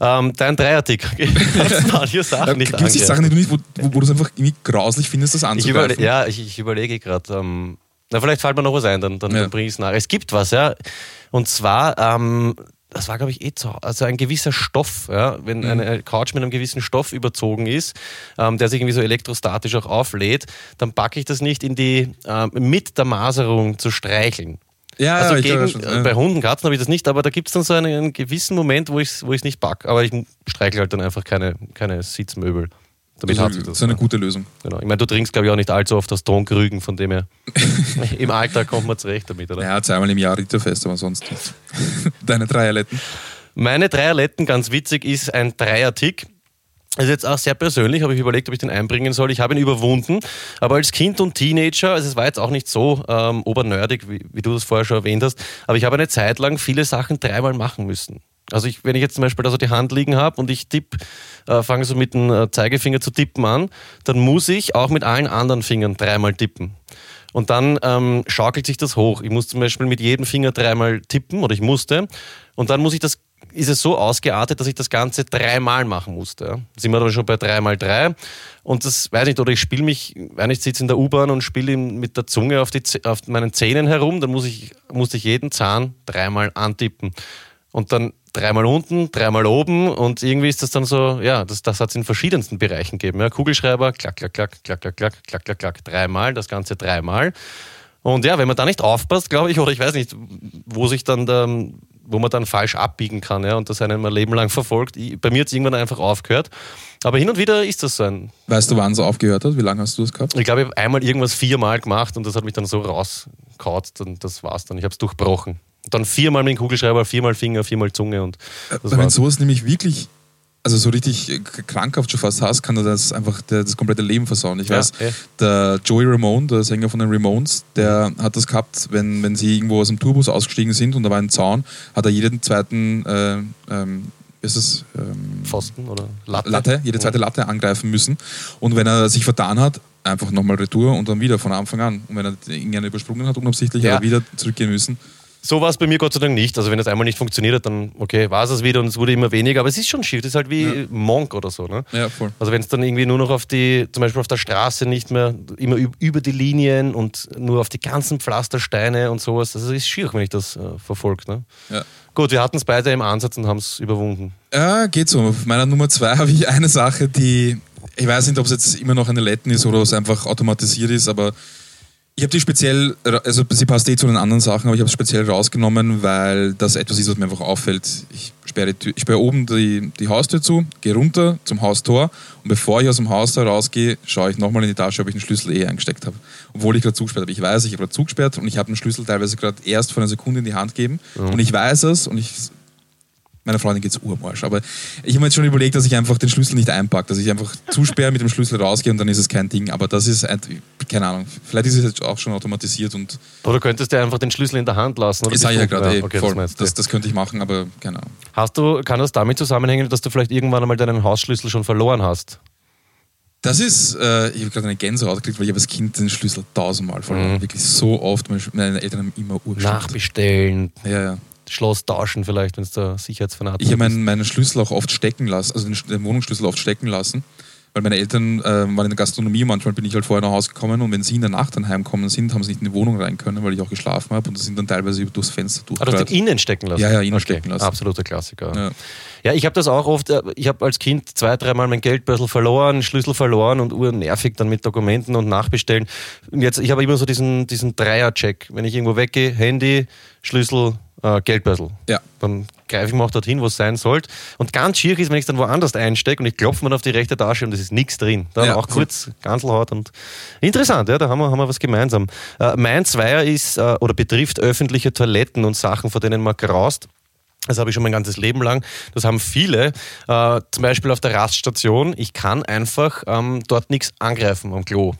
Ähm, dein Dreier-Tick. Sachen nicht Gibt es. Sachen, die du nicht, wo, wo, wo du es einfach irgendwie grauslich findest, das Ich anzugreifen? überle ja, ich, ich überlege gerade. Ähm, na, vielleicht fällt mir noch was ein, dann, dann, Ja. bringe ich es nach. Es gibt was, ja. Und zwar, ähm, das war, glaube ich, eh zu, also ein gewisser Stoff, ja. Mhm. Wenn eine Couch mit einem gewissen Stoff überzogen ist, ähm, der sich irgendwie so elektrostatisch auch auflädt, dann packe ich das nicht in die, ähm, mit der Maserung zu streicheln. Ja, Also ja, ich gegen, schon. äh, ja. bei Hunden, Katzen habe ich das nicht, aber da gibt es dann so einen, einen gewissen Moment, wo ich es wo ich's nicht packe. Aber ich streichle halt dann einfach keine, keine Sitzmöbel. Damit hat sich Das das. ist eine gute Lösung. Genau. Ich meine, du trinkst, glaube ich, auch nicht allzu oft aus Tonkrügen, von dem her. Im Alltag kommt man zurecht damit, oder? Ja, zweimal im Jahr Ritterfest, aber sonst nicht. Deine Dreierletten. Meine Dreierletten, ganz witzig, ist ein Dreier-Tick. Das ist jetzt auch sehr persönlich, habe ich überlegt, ob ich den einbringen soll. Ich habe ihn überwunden, aber als Kind und Teenager, also es war jetzt auch nicht so ähm, obernerdig, wie, wie du das vorher schon erwähnt hast, aber ich habe eine Zeit lang viele Sachen dreimal machen müssen. Also ich, wenn ich jetzt zum Beispiel da so die Hand liegen habe und ich tipp, äh, fange so mit dem äh, Zeigefinger zu tippen an, dann muss ich auch mit allen anderen Fingern dreimal tippen. Und dann ähm, schaukelt sich das hoch. Ich muss zum Beispiel mit jedem Finger dreimal tippen oder ich musste. Und dann muss ich das ist es so ausgeartet, dass ich das Ganze dreimal machen musste. Ja. Sind wir dann schon bei dreimal drei. Und das weiß nicht, oder ich spiele mich, wenn ich sitze in der U-Bahn und spiele mit der Zunge auf, die, auf meinen Zähnen herum, dann muss ich, musste ich jeden Zahn dreimal antippen. Und dann dreimal unten, dreimal oben und irgendwie ist das dann so, ja, das, das hat es in verschiedensten Bereichen gegeben. Ja. Kugelschreiber, klack, klack, klack, klack, klack, klack, klack, klack, klack, dreimal, das Ganze dreimal. Und ja, wenn man da nicht aufpasst, glaube ich, oder ich weiß nicht, wo sich dann der, wo man dann falsch abbiegen kann ja, und das einen ein Leben lang verfolgt. Bei mir hat es irgendwann einfach aufgehört. Aber hin und wieder ist das so ein. Weißt du, wann es aufgehört hat? Wie lange hast du es gehabt? Ich glaube, ich habe einmal irgendwas viermal gemacht und das hat mich dann so rausgehaut und das war's dann. Ich habe es durchbrochen. Dann viermal mit dem Kugelschreiber, viermal Finger, viermal Zunge und das Wenn sowas nämlich wirklich also so richtig krankhaft schon fast hast, kann er das einfach das komplette Leben versauen. Ich ja, weiß, eh. der Joey Ramone, der Sänger von den Ramones, der hat das gehabt, wenn, wenn sie irgendwo aus dem Tourbus ausgestiegen sind und da war ein Zaun, hat er jeden zweiten äh, ähm, ist es ähm, Pfosten oder Latte? Latte, jede zweite Latte angreifen müssen. Und wenn er sich vertan hat, einfach nochmal Retour und dann wieder von Anfang an. Und wenn er irgendeine übersprungen hat, unabsichtlich, ja. hat er wieder zurückgehen müssen. So war es bei mir Gott sei Dank nicht. Also wenn das einmal nicht funktioniert hat, dann okay, war es wieder und es wurde immer weniger. Aber es ist schon schief. Das ist halt wie ja. Monk oder so. Ne? Ja, voll. Also wenn es dann irgendwie nur noch auf die, zum Beispiel auf der Straße nicht mehr immer über die Linien und nur auf die ganzen Pflastersteine und sowas, das ist schier, wenn ich das äh, verfolge. Ne? Ja. Gut, wir hatten es beide im Ansatz und haben es überwunden. Ja, geht so. Auf meiner Nummer zwei habe ich eine Sache, die, ich weiß nicht, ob es jetzt immer noch eine Letten ist oder ob es einfach automatisiert ist, aber ich habe die speziell, also sie passt eh zu den anderen Sachen, aber ich habe es speziell rausgenommen, weil das etwas ist, was mir einfach auffällt. Ich sperre, Tür, ich sperre oben die, die Haustür zu, gehe runter zum Haustor und bevor ich aus dem Haus da rausgehe, schaue ich nochmal in die Tasche, ob ich den Schlüssel eh eingesteckt habe. Obwohl ich gerade zugesperrt habe. Ich weiß, ich habe gerade zugesperrt und ich habe den Schlüssel teilweise gerade erst vor einer Sekunde in die Hand gegeben mhm. und ich weiß es und ich meiner Freundin geht es urmarsch. Aber ich habe mir jetzt schon überlegt, dass ich einfach den Schlüssel nicht einpacke, dass ich einfach zusperre, mit dem Schlüssel rausgehe und dann ist es kein Ding. Aber das ist, ein, keine Ahnung, vielleicht ist es jetzt auch schon automatisiert. Und oder könntest du einfach den Schlüssel in der Hand lassen? Oder ich sage ja gerade, ja, okay, voll. Das, das, das, könnte ich machen, aber keine Ahnung. Hast du, kann das damit zusammenhängen, dass du vielleicht irgendwann einmal deinen Hausschlüssel schon verloren hast? Das ist, äh, ich habe gerade eine Gänsehaut gekriegt, weil ich habe als Kind den Schlüssel tausendmal verloren. Mhm. Wirklich so oft. Meine Eltern haben immer Uhr Nachbestellen. Ja, ja. Schloss tauschen vielleicht, wenn es da Sicherheitsfanatiker Ich habe meinen, meinen Schlüssel auch oft stecken lassen, also den, den Wohnungsschlüssel oft stecken lassen, weil meine Eltern äh, waren in der Gastronomie, manchmal bin ich halt vorher nach Hause gekommen und wenn sie in der Nacht dann heimgekommen sind, haben sie nicht in die Wohnung rein können, weil ich auch geschlafen habe und das sind dann teilweise durchs Fenster durch. Ah, du hast innen stecken lassen? Ja, ja, innen okay. stecken lassen. Absoluter Klassiker. Ja, ja ich habe das auch oft, äh, ich habe als Kind zwei, dreimal mein Geldbörsel verloren, Schlüssel verloren und urnervig dann mit Dokumenten und Nachbestellen. Und jetzt, ich habe immer so diesen, diesen Dreier-Check. Wenn ich irgendwo weggehe, Handy, Schlüssel, äh, Geldbörsel. Ja. Dann greife ich mal auch dorthin, wo es sein sollte. Und ganz schier ist, wenn ich es dann woanders einstecke und ich klopfe mal auf die rechte Tasche und es ist nichts drin. Dann ja, auch kurz Ganselhaut und interessant, ja, da haben wir, haben wir was gemeinsam. Äh, mein Zweier ist äh, oder betrifft öffentliche Toiletten und Sachen, vor denen man graust. Das habe ich schon mein ganzes Leben lang. Das haben viele. Äh, zum Beispiel auf der Raststation. Ich kann einfach ähm, dort nichts angreifen am Klo.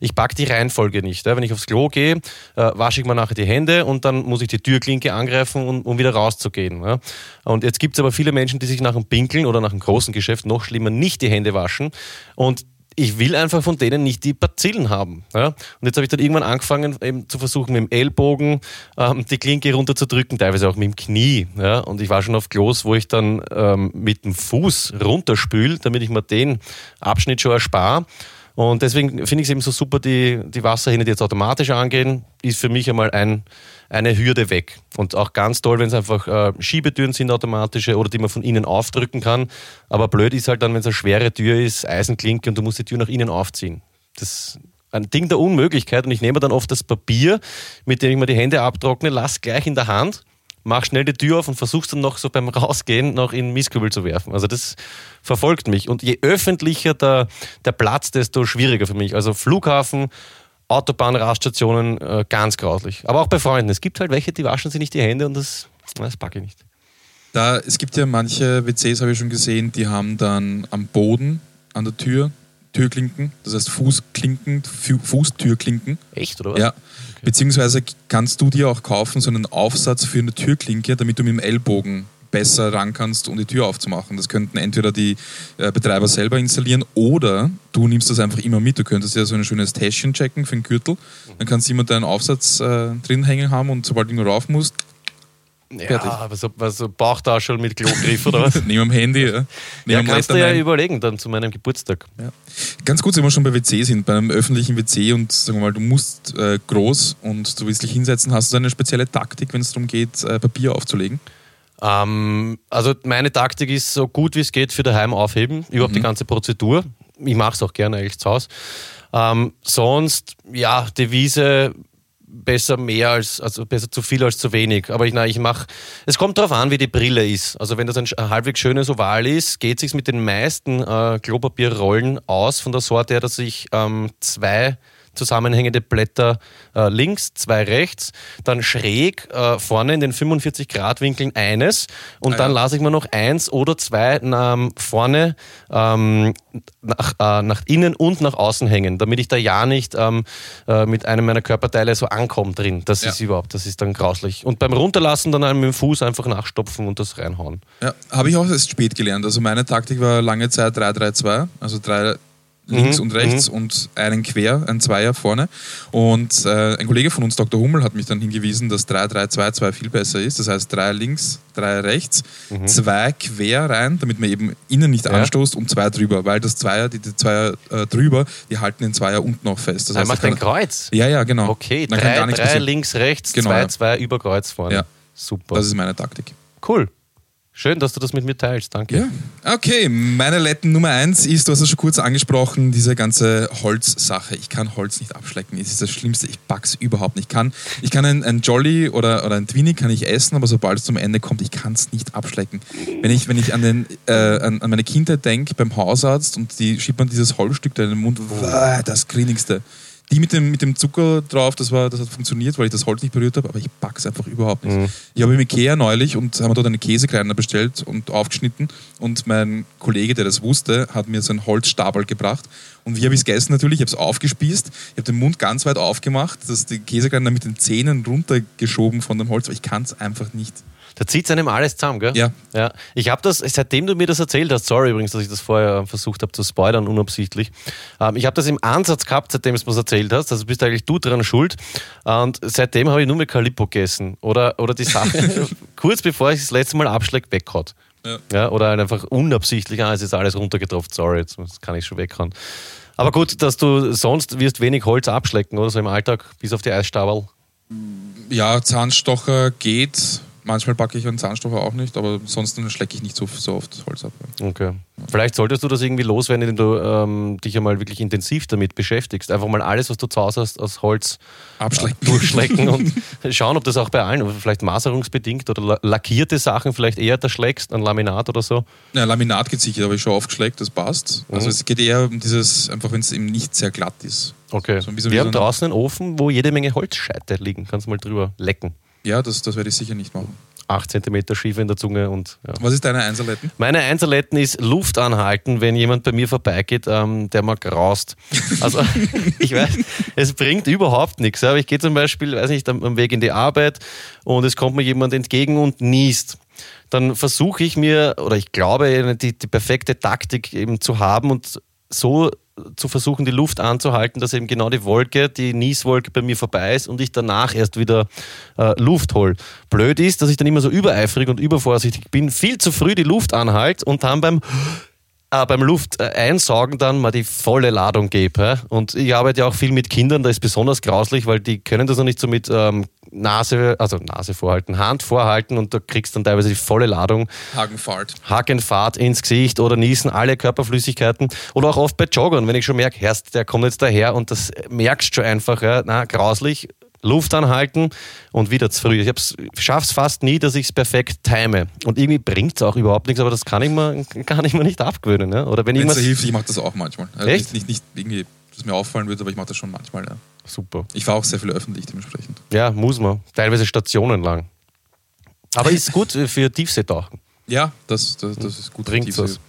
Ich packe die Reihenfolge nicht. Wenn ich aufs Klo gehe, äh, wasche ich mir nachher die Hände und dann muss ich die Türklinke angreifen, um, wieder rauszugehen. Und jetzt gibt es aber viele Menschen, die sich nach dem Pinkeln oder nach einem großen Geschäft noch schlimmer nicht die Hände waschen. Und ich will einfach von denen nicht die Bazillen haben. Und jetzt habe ich dann irgendwann angefangen, eben zu versuchen, mit dem Ellbogen ähm, die Klinke runterzudrücken, teilweise auch mit dem Knie. Und ich war schon auf Klos, wo ich dann ähm, mit dem Fuß runterspül, damit ich mir den Abschnitt schon erspare. Und deswegen finde ich es eben so super, die, die Wasserhähne, die jetzt automatisch angehen, ist für mich einmal ein, eine Hürde weg. Und auch ganz toll, wenn es einfach äh, Schiebetüren sind, automatische oder die man von innen aufdrücken kann. Aber blöd ist halt dann, wenn es eine schwere Tür ist, Eisenklinke und du musst die Tür nach innen aufziehen. Das ist ein Ding der Unmöglichkeit. Und ich nehme dann oft das Papier, mit dem ich mir die Hände abtrockne, lass gleich in der Hand mach schnell die Tür auf und versuchst dann noch so beim Rausgehen noch in Mistkübel zu werfen. Also das verfolgt mich. Und je öffentlicher der, der Platz, desto schwieriger für mich. Also Flughafen, Autobahn, Raststationen, äh, ganz grauslich. Aber auch bei Freunden. Es gibt halt welche, die waschen sich nicht die Hände und das, das packe ich nicht. Da, es gibt ja manche WCs, habe ich schon gesehen, die haben dann am Boden an der Tür Türklinken, das heißt Fußklinken, Fußtürklinken. Echt, oder was? Ja. Beziehungsweise kannst du dir auch kaufen so einen Aufsatz für eine Türklinke, damit du mit dem Ellbogen besser ran kannst, um die Tür aufzumachen. Das könnten entweder die äh, Betreiber selber installieren oder du nimmst das einfach immer mit. Du könntest ja so ein schönes Täschchen checken für den Gürtel. Dann kannst du immer deinen Aufsatz äh, drin hängen haben und sobald du rauf musst, Fertig. Ja, aber so, was so Bauchtaschel mit Klogriff oder was? Neben dem Handy, ja. Neben Ja, kannst du ja überlegen dann zu meinem Geburtstag. Ja. Ganz kurz, wenn wir schon bei WC sind, bei einem öffentlichen WC und sagen wir mal, du musst äh, groß und du willst dich hinsetzen, hast du eine spezielle Taktik, wenn es darum geht, äh, Papier aufzulegen? Ähm, also meine Taktik ist so gut wie es geht für daheim aufheben, überhaupt die ganze Prozedur. Ich mache es auch gerne eigentlich zu Hause. Ähm, sonst, ja, Devise besser mehr als, also besser zu viel als zu wenig. Aber ich, ich mache, es kommt darauf an, wie die Brille ist. Also wenn das ein halbwegs schönes Oval ist, geht sich mit den meisten äh, Klopapierrollen aus, von der Sorte her, dass ich ähm, zwei zusammenhängende Blätter äh, links, zwei rechts, dann schräg äh, vorne in den 45 Grad Winkeln eines und Ah, dann ja. lasse ich mir noch eins oder zwei ähm, vorne ähm, nach, äh, nach innen und nach außen hängen, damit ich da ja nicht ähm, äh, mit einem meiner Körperteile so ankomme drin. Das Ja. ist überhaupt, das ist dann grauslich. Und beim Runterlassen dann mit dem Fuß einfach nachstopfen und das reinhauen. Ja, habe ich auch erst spät gelernt. Also meine Taktik war lange Zeit 3-3-2, also drei links Mhm, und rechts und einen quer, ein Zweier vorne. Und äh, ein Kollege von uns, Dr. Hummel, hat mich dann hingewiesen, dass 3-3-2-2 viel besser ist. Das heißt, drei links, drei rechts, zwei quer rein, damit man eben innen nicht Mhm. Ja. anstoßt und zwei drüber, weil das Zweier, die, die Zweier äh, drüber, die halten den Zweier unten noch fest. Das Er heißt, macht ein Kreuz. Ja, ja, genau. Okay, Dann kann drei, drei links, rechts, Genau, zwei, zwei über Kreuz vorne. Ja. Super. Das ist meine Taktik. cool. Schön, dass du das mit mir teilst. Danke. Ja. Okay, meine Letten Nummer eins ist, du hast es schon kurz angesprochen, diese ganze Holzsache. Ich kann Holz nicht abschlecken. Es ist das Schlimmste. Ich pack's überhaupt nicht. Ich kann, ich kann ein, ein Jolly oder, oder ein Twinny kann ich essen, aber sobald es zum Ende kommt, ich kann es nicht abschlecken. Wenn ich, wenn ich an, den, äh, an, an meine Kindheit denke, beim Hausarzt und die schiebt man dieses Holzstück da in den Mund, das Grinigste. Die mit dem, mit dem Zucker drauf, das, war, das hat funktioniert, weil ich das Holz nicht berührt habe, aber ich pack's einfach überhaupt nicht. Ich habe im Ikea neulich und haben dort eine Käsekreiner bestellt und aufgeschnitten und mein Kollege, der das wusste, hat mir so einen Holzstabel gebracht und wie habe ich es gegessen natürlich? Ich habe es aufgespießt, ich habe den Mund ganz weit aufgemacht, dass die Käsekreiner mit den Zähnen runtergeschoben von dem Holz, aber ich kann es einfach nicht. Da zieht einem alles zusammen, gell? Ja. ja. Ich habe das, seitdem du mir das erzählt hast, sorry übrigens, dass ich das vorher versucht habe zu spoilern, unabsichtlich. Ähm, ich habe das im Ansatz gehabt, seitdem du es mir erzählt hast. Also bist eigentlich du dran schuld. Und seitdem habe ich nur mehr Calippo gegessen. Oder, oder die Sache, kurz bevor ich das letzte Mal abschlägt, weghaut. Ja. Ja, oder halt einfach unabsichtlich, ah, es ist alles runtergetropft, sorry, jetzt kann ich schon weghauen. Aber gut, dass du sonst wirst wenig Holz abschlecken, oder so im Alltag, bis auf die Eisstabel. Ja, Zahnstocher geht. Manchmal packe ich einen Zahnstocher auch nicht, aber ansonsten schlecke ich nicht so, so oft Holz ab. Okay. Vielleicht solltest du das irgendwie loswerden, indem du ähm, dich einmal wirklich intensiv damit beschäftigst. Einfach mal alles, was du zu Hause hast, aus Holz Abschlecken. durchschlecken und schauen, ob das auch bei allen, vielleicht maserungsbedingt oder la- lackierte Sachen vielleicht eher erschlägst, ein Laminat oder so. Ja, Laminat geht sicher, habe ich schon aufgeschleckt, das passt. Also es geht eher um dieses, einfach wenn es eben nicht sehr glatt ist. Okay. So Wir so haben draußen einen Ofen, wo jede Menge Holzscheite liegen. Kannst mal drüber lecken. Ja, das, das werde ich sicher nicht machen. Acht Zentimeter Schiefe in der Zunge und ja. Was ist deine Einserletten? Meine Einserletten ist Luft anhalten, wenn jemand bei mir vorbeigeht, ähm, der mal graust. Also ich weiß, es bringt überhaupt nichts. Aber ich gehe zum Beispiel, weiß nicht, am, am Weg in die Arbeit und es kommt mir jemand entgegen und niest. Dann versuche ich mir, oder ich glaube, die, die perfekte Taktik eben zu haben und so zu versuchen, die Luft anzuhalten, dass eben genau die Wolke, die Nieswolke bei mir vorbei ist und ich danach erst wieder äh, Luft hole. Blöd ist, dass ich dann immer so übereifrig und übervorsichtig bin, viel zu früh die Luft anhalte und dann beim äh, beim Luft äh, dann mal die volle Ladung gebe. Und ich arbeite ja auch viel mit Kindern, da ist besonders grauslich, weil die können das noch nicht so mit ähm, Nase, also Nase vorhalten, Hand vorhalten und da kriegst dann teilweise die volle Ladung. Hagenfahrt. Hakenfahrt ins Gesicht oder niesen alle Körperflüssigkeiten oder auch oft bei Joggern, wenn ich schon merke, Herst, der kommt jetzt daher und das merkst schon einfach, ja, na, grauslich, Luft anhalten und wieder zu früh. Ich schaffe es fast nie, dass ich es perfekt time. Und irgendwie bringt es auch überhaupt nichts, aber das kann ich mir, kann ich mir nicht abgewöhnen. Ja? Oder wenn es hilft, ich mache das auch manchmal. Also Echt? Nicht, nicht, irgendwie, dass mir auffallen würde, aber ich mache das schon manchmal. Ja. Super. Ich fahre auch sehr viel öffentlich dementsprechend. Ja, muss man. Teilweise stationenlang. Aber ist gut für Tiefseetauchen. Ja, das, das, das ist gut. Tiefsee. was?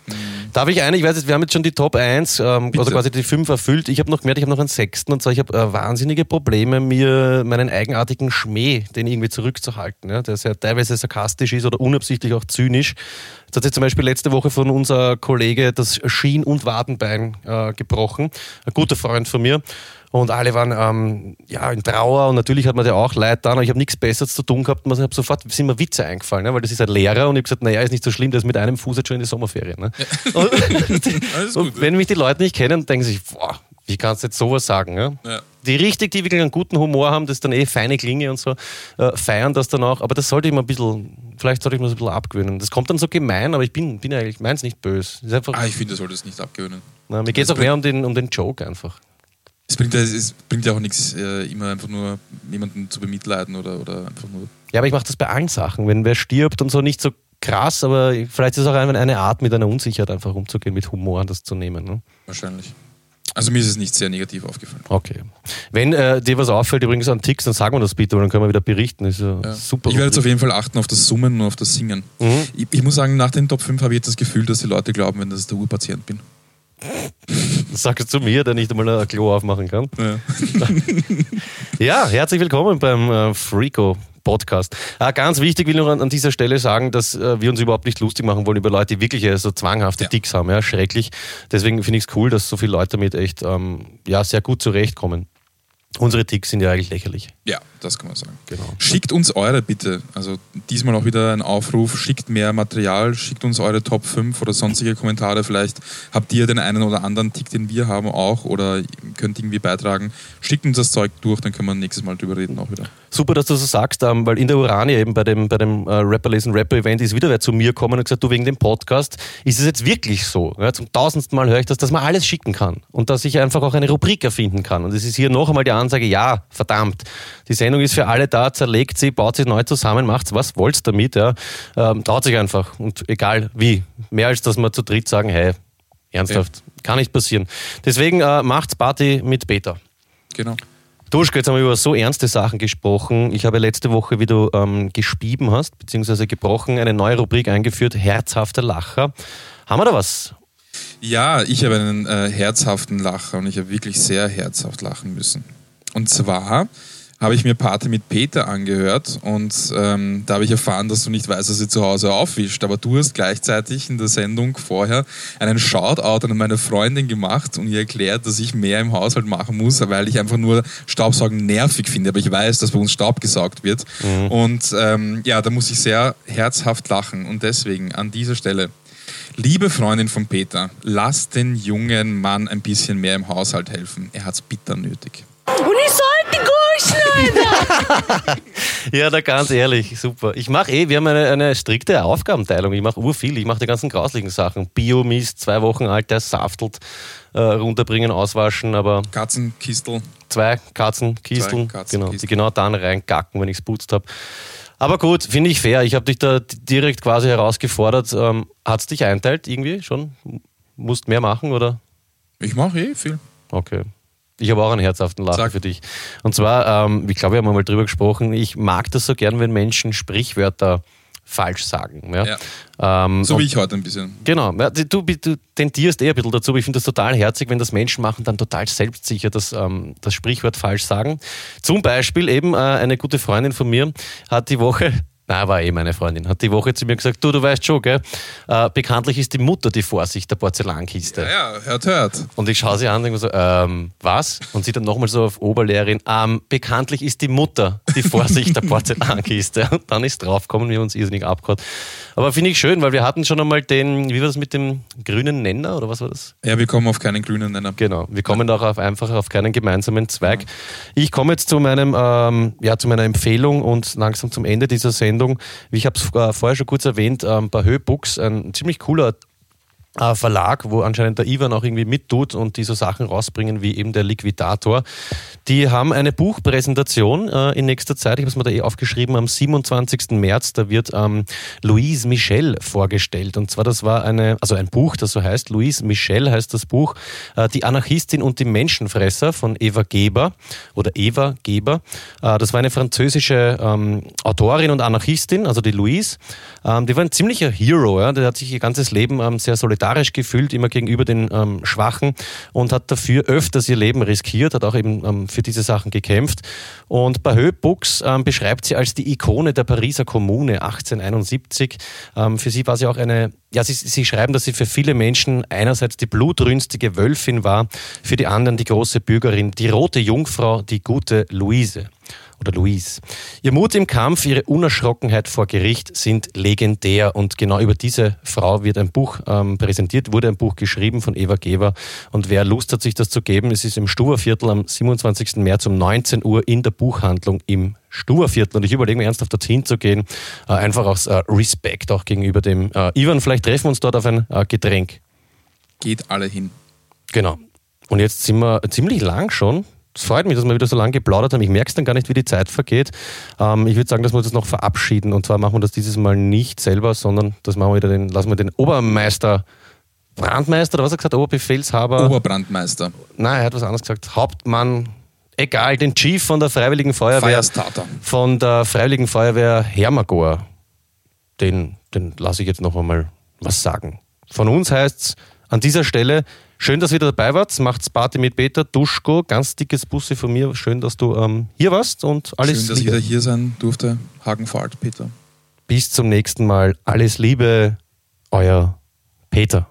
Darf ich eine? Ich weiß jetzt, wir haben jetzt schon die Top 1, ähm, also quasi die 5 erfüllt. Ich habe noch gemerkt, ich habe noch einen sechsten und zwar, ich habe äh, wahnsinnige Probleme, mir meinen eigenartigen Schmäh, den irgendwie zurückzuhalten, ja, der sehr teilweise sarkastisch ist oder unabsichtlich auch zynisch. Jetzt hat sich zum Beispiel letzte Woche von unser Kollege das Schien- und Wadenbein äh, gebrochen, ein guter Freund von mir. Und alle waren ähm, ja, in Trauer und natürlich hat man ja auch Leid dann, aber ich habe nichts Besseres zu tun gehabt. Ich habe sofort sind mir Witze eingefallen, ne? weil das ist ein Lehrer und ich habe gesagt, naja, ist nicht so schlimm, ist mit einem Fuß jetzt schon in die Sommerferien. Ne? Und, Alles und gut. wenn mich die Leute nicht kennen, denken sie sich, boah, wie kannst du jetzt sowas sagen? Ja? Ja. Die richtig, die wirklich einen guten Humor haben, das dann eh feine Klinge und so, äh, feiern das dann auch. Aber das sollte ich mir ein bisschen, vielleicht sollte ich mir das ein bisschen abgewöhnen. Das kommt dann so gemein, aber ich bin, bin eigentlich, meins nicht böse. Ist Ah, ich finde, du solltest nicht abgewöhnen. na, mir geht es auch mehr um den, um den Joke einfach. Es bringt, ja- es bringt ja auch nichts, äh, immer einfach nur jemanden zu bemitleiden oder, oder einfach nur. Ja, aber ich mache das bei allen Sachen. Wenn wer stirbt und so nicht so krass, aber vielleicht ist es auch einfach eine Art, mit einer Unsicherheit einfach umzugehen, mit Humor das zu nehmen. Ne? Wahrscheinlich. Also mir ist es nicht sehr negativ aufgefallen. Okay. Wenn äh, dir was auffällt, übrigens an Ticks, dann sagen wir das bitte, weil dann können wir wieder berichten. Ist ja, Ja. super. Ich werde jetzt auf jeden Fall achten auf das Summen und auf das Singen. Mhm. Ich, ich muss sagen, nach den Top 5 habe ich jetzt das Gefühl, dass die Leute glauben, wenn das der Urpatient bin. Das sagst du zu mir, der nicht einmal ein Klo aufmachen kann. Ja. Ja, herzlich willkommen beim äh, Freako Podcast. Äh, ganz wichtig will ich noch an, an dieser Stelle sagen, dass äh, wir uns überhaupt nicht lustig machen wollen über Leute, die wirklich äh, so zwanghafte Ja. Ticks haben. Ja, schrecklich. Deswegen finde ich es cool, dass so viele Leute damit echt ähm, ja, sehr gut zurechtkommen. Unsere Ticks sind ja eigentlich lächerlich. ja, das kann man sagen. Genau. Schickt uns eure bitte. Also diesmal auch wieder ein Aufruf. Schickt mehr Material, schickt uns eure Top 5 oder sonstige Kommentare. Vielleicht habt ihr den einen oder anderen Tick, den wir haben, auch oder könnt irgendwie beitragen. Schickt uns das Zeug durch, dann können wir nächstes Mal drüber reden auch wieder. Super, dass du so sagst, ähm, weil in der Urania eben bei dem, bei dem äh, Rapper Lesen Rapper Event ist wieder wer zu mir gekommen und gesagt, du wegen dem Podcast, ist es jetzt wirklich so? Ja, zum tausendsten Mal höre ich das, dass man alles schicken kann und dass ich einfach auch eine Rubrik erfinden kann. Und es ist hier noch einmal die Ansage, ja, verdammt, die Sendung ist für alle da, zerlegt sie, baut sie neu zusammen, macht's was wollt's damit, ja. Ähm, traut sich einfach und egal wie. Mehr als dass wir zu dritt sagen, hey, ernsthaft, kann nicht passieren. Deswegen äh, macht's Party mit Peter. Genau. Duschke, jetzt haben wir über so ernste Sachen gesprochen. Ich habe letzte Woche, wie du ähm, gespieben hast, beziehungsweise gebrochen, eine neue Rubrik eingeführt, herzhafter Lacher. Haben wir da was? Ja, ich habe einen äh, herzhaften Lacher und ich habe wirklich sehr herzhaft lachen müssen. Und zwar habe ich mir Party mit Peter angehört und ähm, da habe ich erfahren, dass du nicht weißt, dass sie zu Hause aufwischt. Aber du hast gleichzeitig in der Sendung vorher einen Shoutout an meine Freundin gemacht und ihr erklärt, dass ich mehr im Haushalt machen muss, weil ich einfach nur Staubsaugen nervig finde. Aber ich weiß, dass bei uns Staub gesaugt wird. Und ähm, ja, da muss ich sehr herzhaft lachen. Und deswegen an dieser Stelle Liebe Freundin von Peter, lass den jungen Mann ein bisschen mehr im Haushalt helfen. Er hat's bitter nötig. Und ich durchschneiden. Ja, da ganz ehrlich, super. Ich mache eh, wir haben eine, eine strikte Aufgabenteilung. Ich mache urviel, ich mache die ganzen grauslichen Sachen. Biomist, zwei Wochen alt, der saftelt, äh, runterbringen, auswaschen, aber Katzenkistel. zwei Katzen, Kisteln, Zwei Katzen, genau, die genau dann reingacken, wenn ich es putzt habe. Aber gut, finde ich fair. Ich habe dich da direkt quasi herausgefordert. Ähm, Hat es dich einteilt irgendwie schon? Musst mehr machen oder? Ich mache eh viel. Okay. Ich habe auch einen herzhaften Lacher Sag. für dich. Und zwar, ähm, ich glaube, wir haben mal drüber gesprochen, ich mag das so gern, wenn Menschen Sprichwörter falsch sagen. Ja? Ähm, So wie ich heute ein bisschen. Genau, ja, du, du tendierst eher ein bisschen dazu, ich finde das total herzig, wenn das Menschen machen, dann total selbstsicher das, ähm, das Sprichwort falsch sagen. Zum Beispiel eben äh, eine gute Freundin von mir hat die Woche, na war eh meine Freundin, hat die Woche zu mir gesagt, du, du weißt schon, gell, äh, bekanntlich ist die Mutter die Vorsicht der Porzellankiste. Ja, ja, hört, hört. Und ich schaue sie an und denke so, ähm, was? Und sie dann nochmal so auf Oberlehrerin, ähm, bekanntlich ist die Mutter die Vorsicht der Porzellankiste. Und dann ist draufgekommen, wir haben uns irrsinnig abgehauen. Aber finde ich schön, weil wir hatten schon einmal den, wie war das mit dem grünen Nenner oder was war das? Ja, wir kommen auf keinen grünen Nenner. Genau, wir kommen auch auf, einfach auf keinen gemeinsamen Zweig. Ich komme jetzt zu meinem, ähm, ja, zu meiner Empfehlung und langsam zum Ende dieser Sendung. Wie Ich habe es äh, vorher schon kurz erwähnt, ähm, bei Höbooks, ein ziemlich cooler äh, Verlag, wo anscheinend der Ivan auch irgendwie mittut und die so Sachen rausbringen wie eben der Liquidator. Die haben eine Buchpräsentation äh, in nächster Zeit. Ich habe es mir da eh aufgeschrieben, am 27. März, da wird ähm, Louise Michel vorgestellt. Und zwar, das war eine, also ein Buch, das so heißt, Louise Michel heißt das Buch, äh, Die Anarchistin und die Menschenfresser von Eva Geber oder Eva Geber. Äh, das war eine französische ähm, Autorin und Anarchistin, also die Louise. Ähm, die war ein ziemlicher Hero, ja. der hat sich ihr ganzes Leben ähm, sehr solidarisch solidarisch gefühlt, immer gegenüber den ähm, Schwachen und hat dafür öfters ihr Leben riskiert, hat auch eben ähm, für diese Sachen gekämpft. Und Bahö Books ähm, beschreibt sie als die Ikone der Pariser Kommune 1871. Ähm, für sie war sie auch eine, ja, sie, sie schreiben, dass sie für viele Menschen einerseits die blutrünstige Wölfin war, für die anderen die große Bürgerin, die rote Jungfrau, die gute Luise oder Louise. Ihr Mut im Kampf, ihre Unerschrockenheit vor Gericht sind legendär und genau über diese Frau wird ein Buch ähm, präsentiert, wurde ein Buch geschrieben von Eva Geber und wer Lust hat, sich das zu geben, es ist im Stuberviertel am 27. März um 19 Uhr in der Buchhandlung im Stuberviertel und ich überlege mir ernsthaft dorthin zu gehen, äh, einfach aus äh, Respekt auch gegenüber dem äh, Ivan, vielleicht treffen wir uns dort auf ein äh, Getränk. Geht alle hin. Genau. Und jetzt sind wir ziemlich lang schon es freut mich, dass wir wieder so lange geplaudert haben. Ich merke es dann gar nicht, wie die Zeit vergeht. Ähm, ich würde sagen, dass wir uns noch verabschieden. Und zwar machen wir das dieses Mal nicht selber, sondern das machen wir wieder den, lassen wir den Obermeister, Brandmeister oder was hat er gesagt? Oberbefehlshaber? Oberbrandmeister. Nein, er hat was anderes gesagt. Hauptmann, egal, den Chief von der Freiwilligen Feuerwehr. Firestarter. Von der Freiwilligen Feuerwehr Hermagor. Den, den lasse ich jetzt noch einmal was sagen. Von uns heißt es an dieser Stelle Schön, dass ihr wieder dabei wart. Macht's Party mit Peter, Duschko. Ganz dickes Busse von mir. Schön, dass du ähm, hier warst und alles Schön, dass Liebe. ich wieder hier sein durfte. Hagenfahrt, Peter. Bis zum nächsten Mal. Alles Liebe, euer Peter.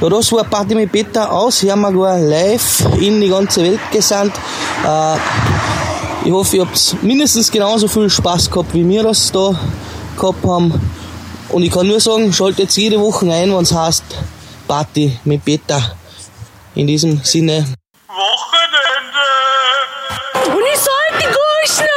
Ja, das war Party mit Peter aus Hermagor live in die ganze Welt gesandt. Äh, ich hoffe, ihr habt mindestens genauso viel Spaß gehabt, wie wir das da gehabt haben. Und ich kann nur sagen, schaltet jede Woche ein, wenn es heißt Party mit Peter. In diesem Sinne. Wochenende. Und ich soll die Gurschen